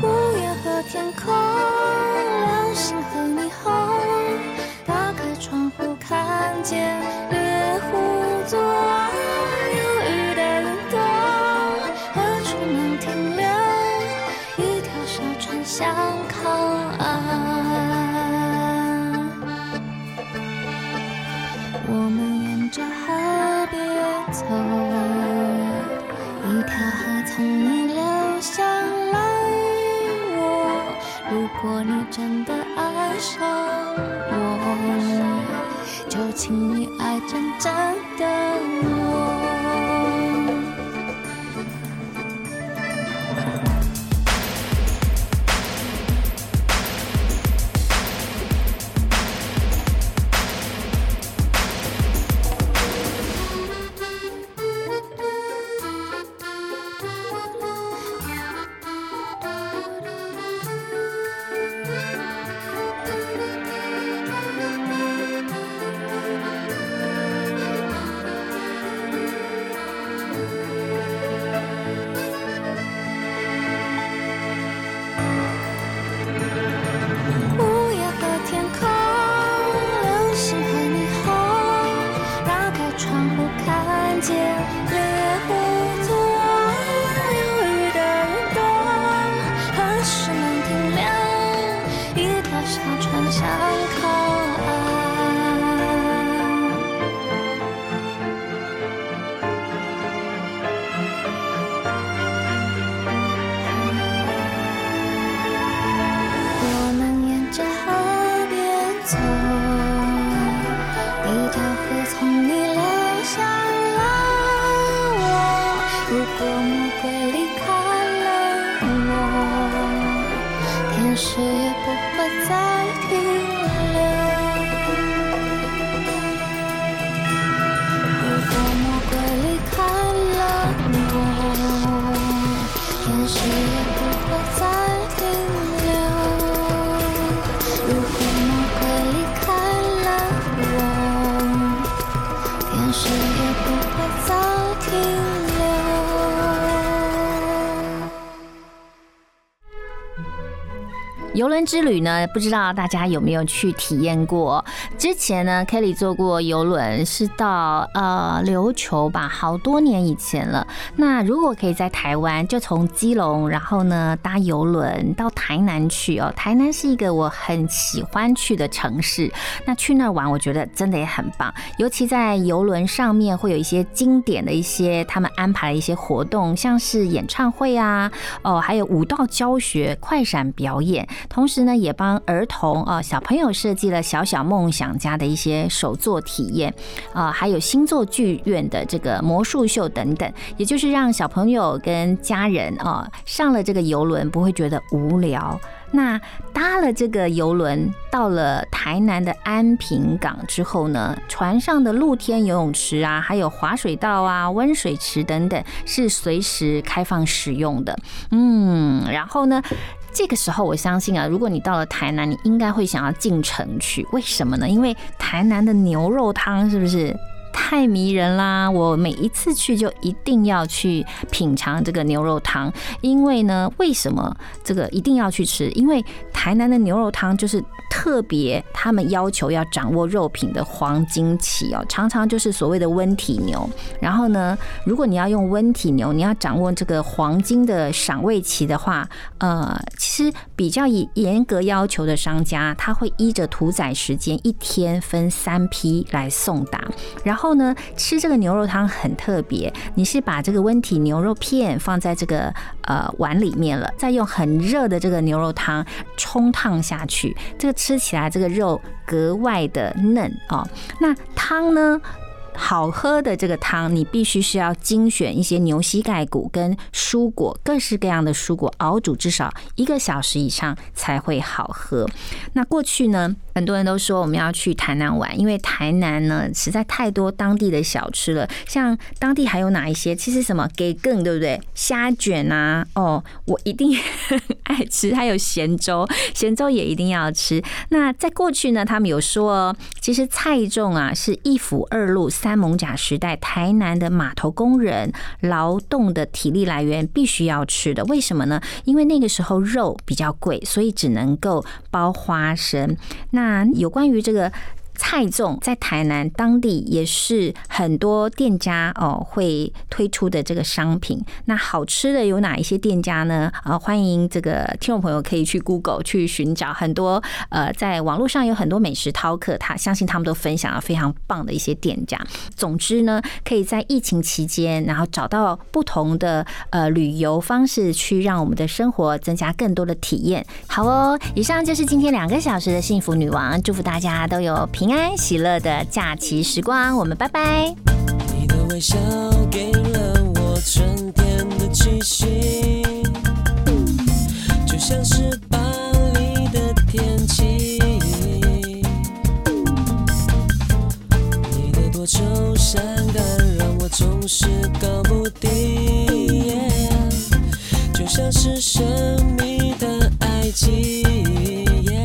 五月和天空，流星和霓虹，打开窗户看见边走，一条河从你流向了我。如果你真的爱上我，就请你爱真正的也不会走停留。游轮之旅呢，不知道大家有没有去体验过？之前呢，Kelly 坐过游轮，是到呃琉球吧，好多年以前了。那如果可以在台湾，就从基隆，然后呢搭游轮到台南去哦。台南是一个我很喜欢去的城市，那去那玩，我觉得真的也很棒。尤其在游轮上面，会有一些经典的一些他们安排的一些活动，像是演唱会啊，哦，还有舞蹈教学、快闪表演。同时呢，也帮儿童啊小朋友设计了小小梦想家的一些手作体验啊，还有星座剧院的这个魔术秀等等，也就是让小朋友跟家人啊上了这个游轮不会觉得无聊。那搭了这个游轮到了台南的安平港之后呢，船上的露天游泳池啊，还有滑水道啊、温水池等等是随时开放使用的。嗯，然后呢？这个时候，我相信啊，如果你到了台南，你应该会想要进城去。为什么呢？因为台南的牛肉汤是不是太迷人啦？我每一次去就一定要去品尝这个牛肉汤。因为呢，为什么这个一定要去吃？因为台南的牛肉汤就是特别，他们要求要掌握肉品的黄金期哦，常常就是所谓的温体牛。然后呢，如果你要用温体牛，你要掌握这个黄金的赏味期的话，呃，其实比较严严格要求的商家，他会依着屠宰时间，一天分三批来送达。然后后呢，吃这个牛肉汤很特别，你是把这个温体牛肉片放在这个呃碗里面了，再用很热的这个牛肉汤冲烫下去，这个吃起来这个肉格外的嫩哦。那汤呢？好喝的这个汤，你必须是要精选一些牛膝盖骨跟蔬果，各式各样的蔬果熬煮至少一个小时以上才会好喝。那过去呢，很多人都说我们要去台南玩，因为台南呢实在太多当地的小吃了。像当地还有哪一些？其实什么给更对不对？虾卷啊，哦，我一定爱吃。还有咸粥，咸粥也一定要吃。那在过去呢，他们有说，其实菜种啊是一府二路。三艋甲时代，台南的码头工人劳动的体力来源必须要吃的，为什么呢？因为那个时候肉比较贵，所以只能够包花生。那有关于这个。菜粽在台南当地也是很多店家哦会推出的这个商品。那好吃的有哪一些店家呢？啊，欢迎这个听众朋友可以去 Google 去寻找很多呃，在网络上有很多美食饕客，他相信他们都分享了非常棒的一些店家。总之呢，可以在疫情期间，然后找到不同的呃旅游方式，去让我们的生活增加更多的体验。好哦，以上就是今天两个小时的幸福女王，祝福大家都有平。平安喜乐的假期时光，我们拜拜。你的微笑给了我春天的气息，就像是巴黎的天气。你的多愁善感让我总是搞不定，就像是神秘的爱情。世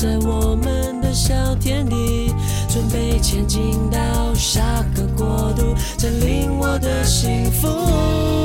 在我们的小天地，准备前进到下个国度，占领我的幸福。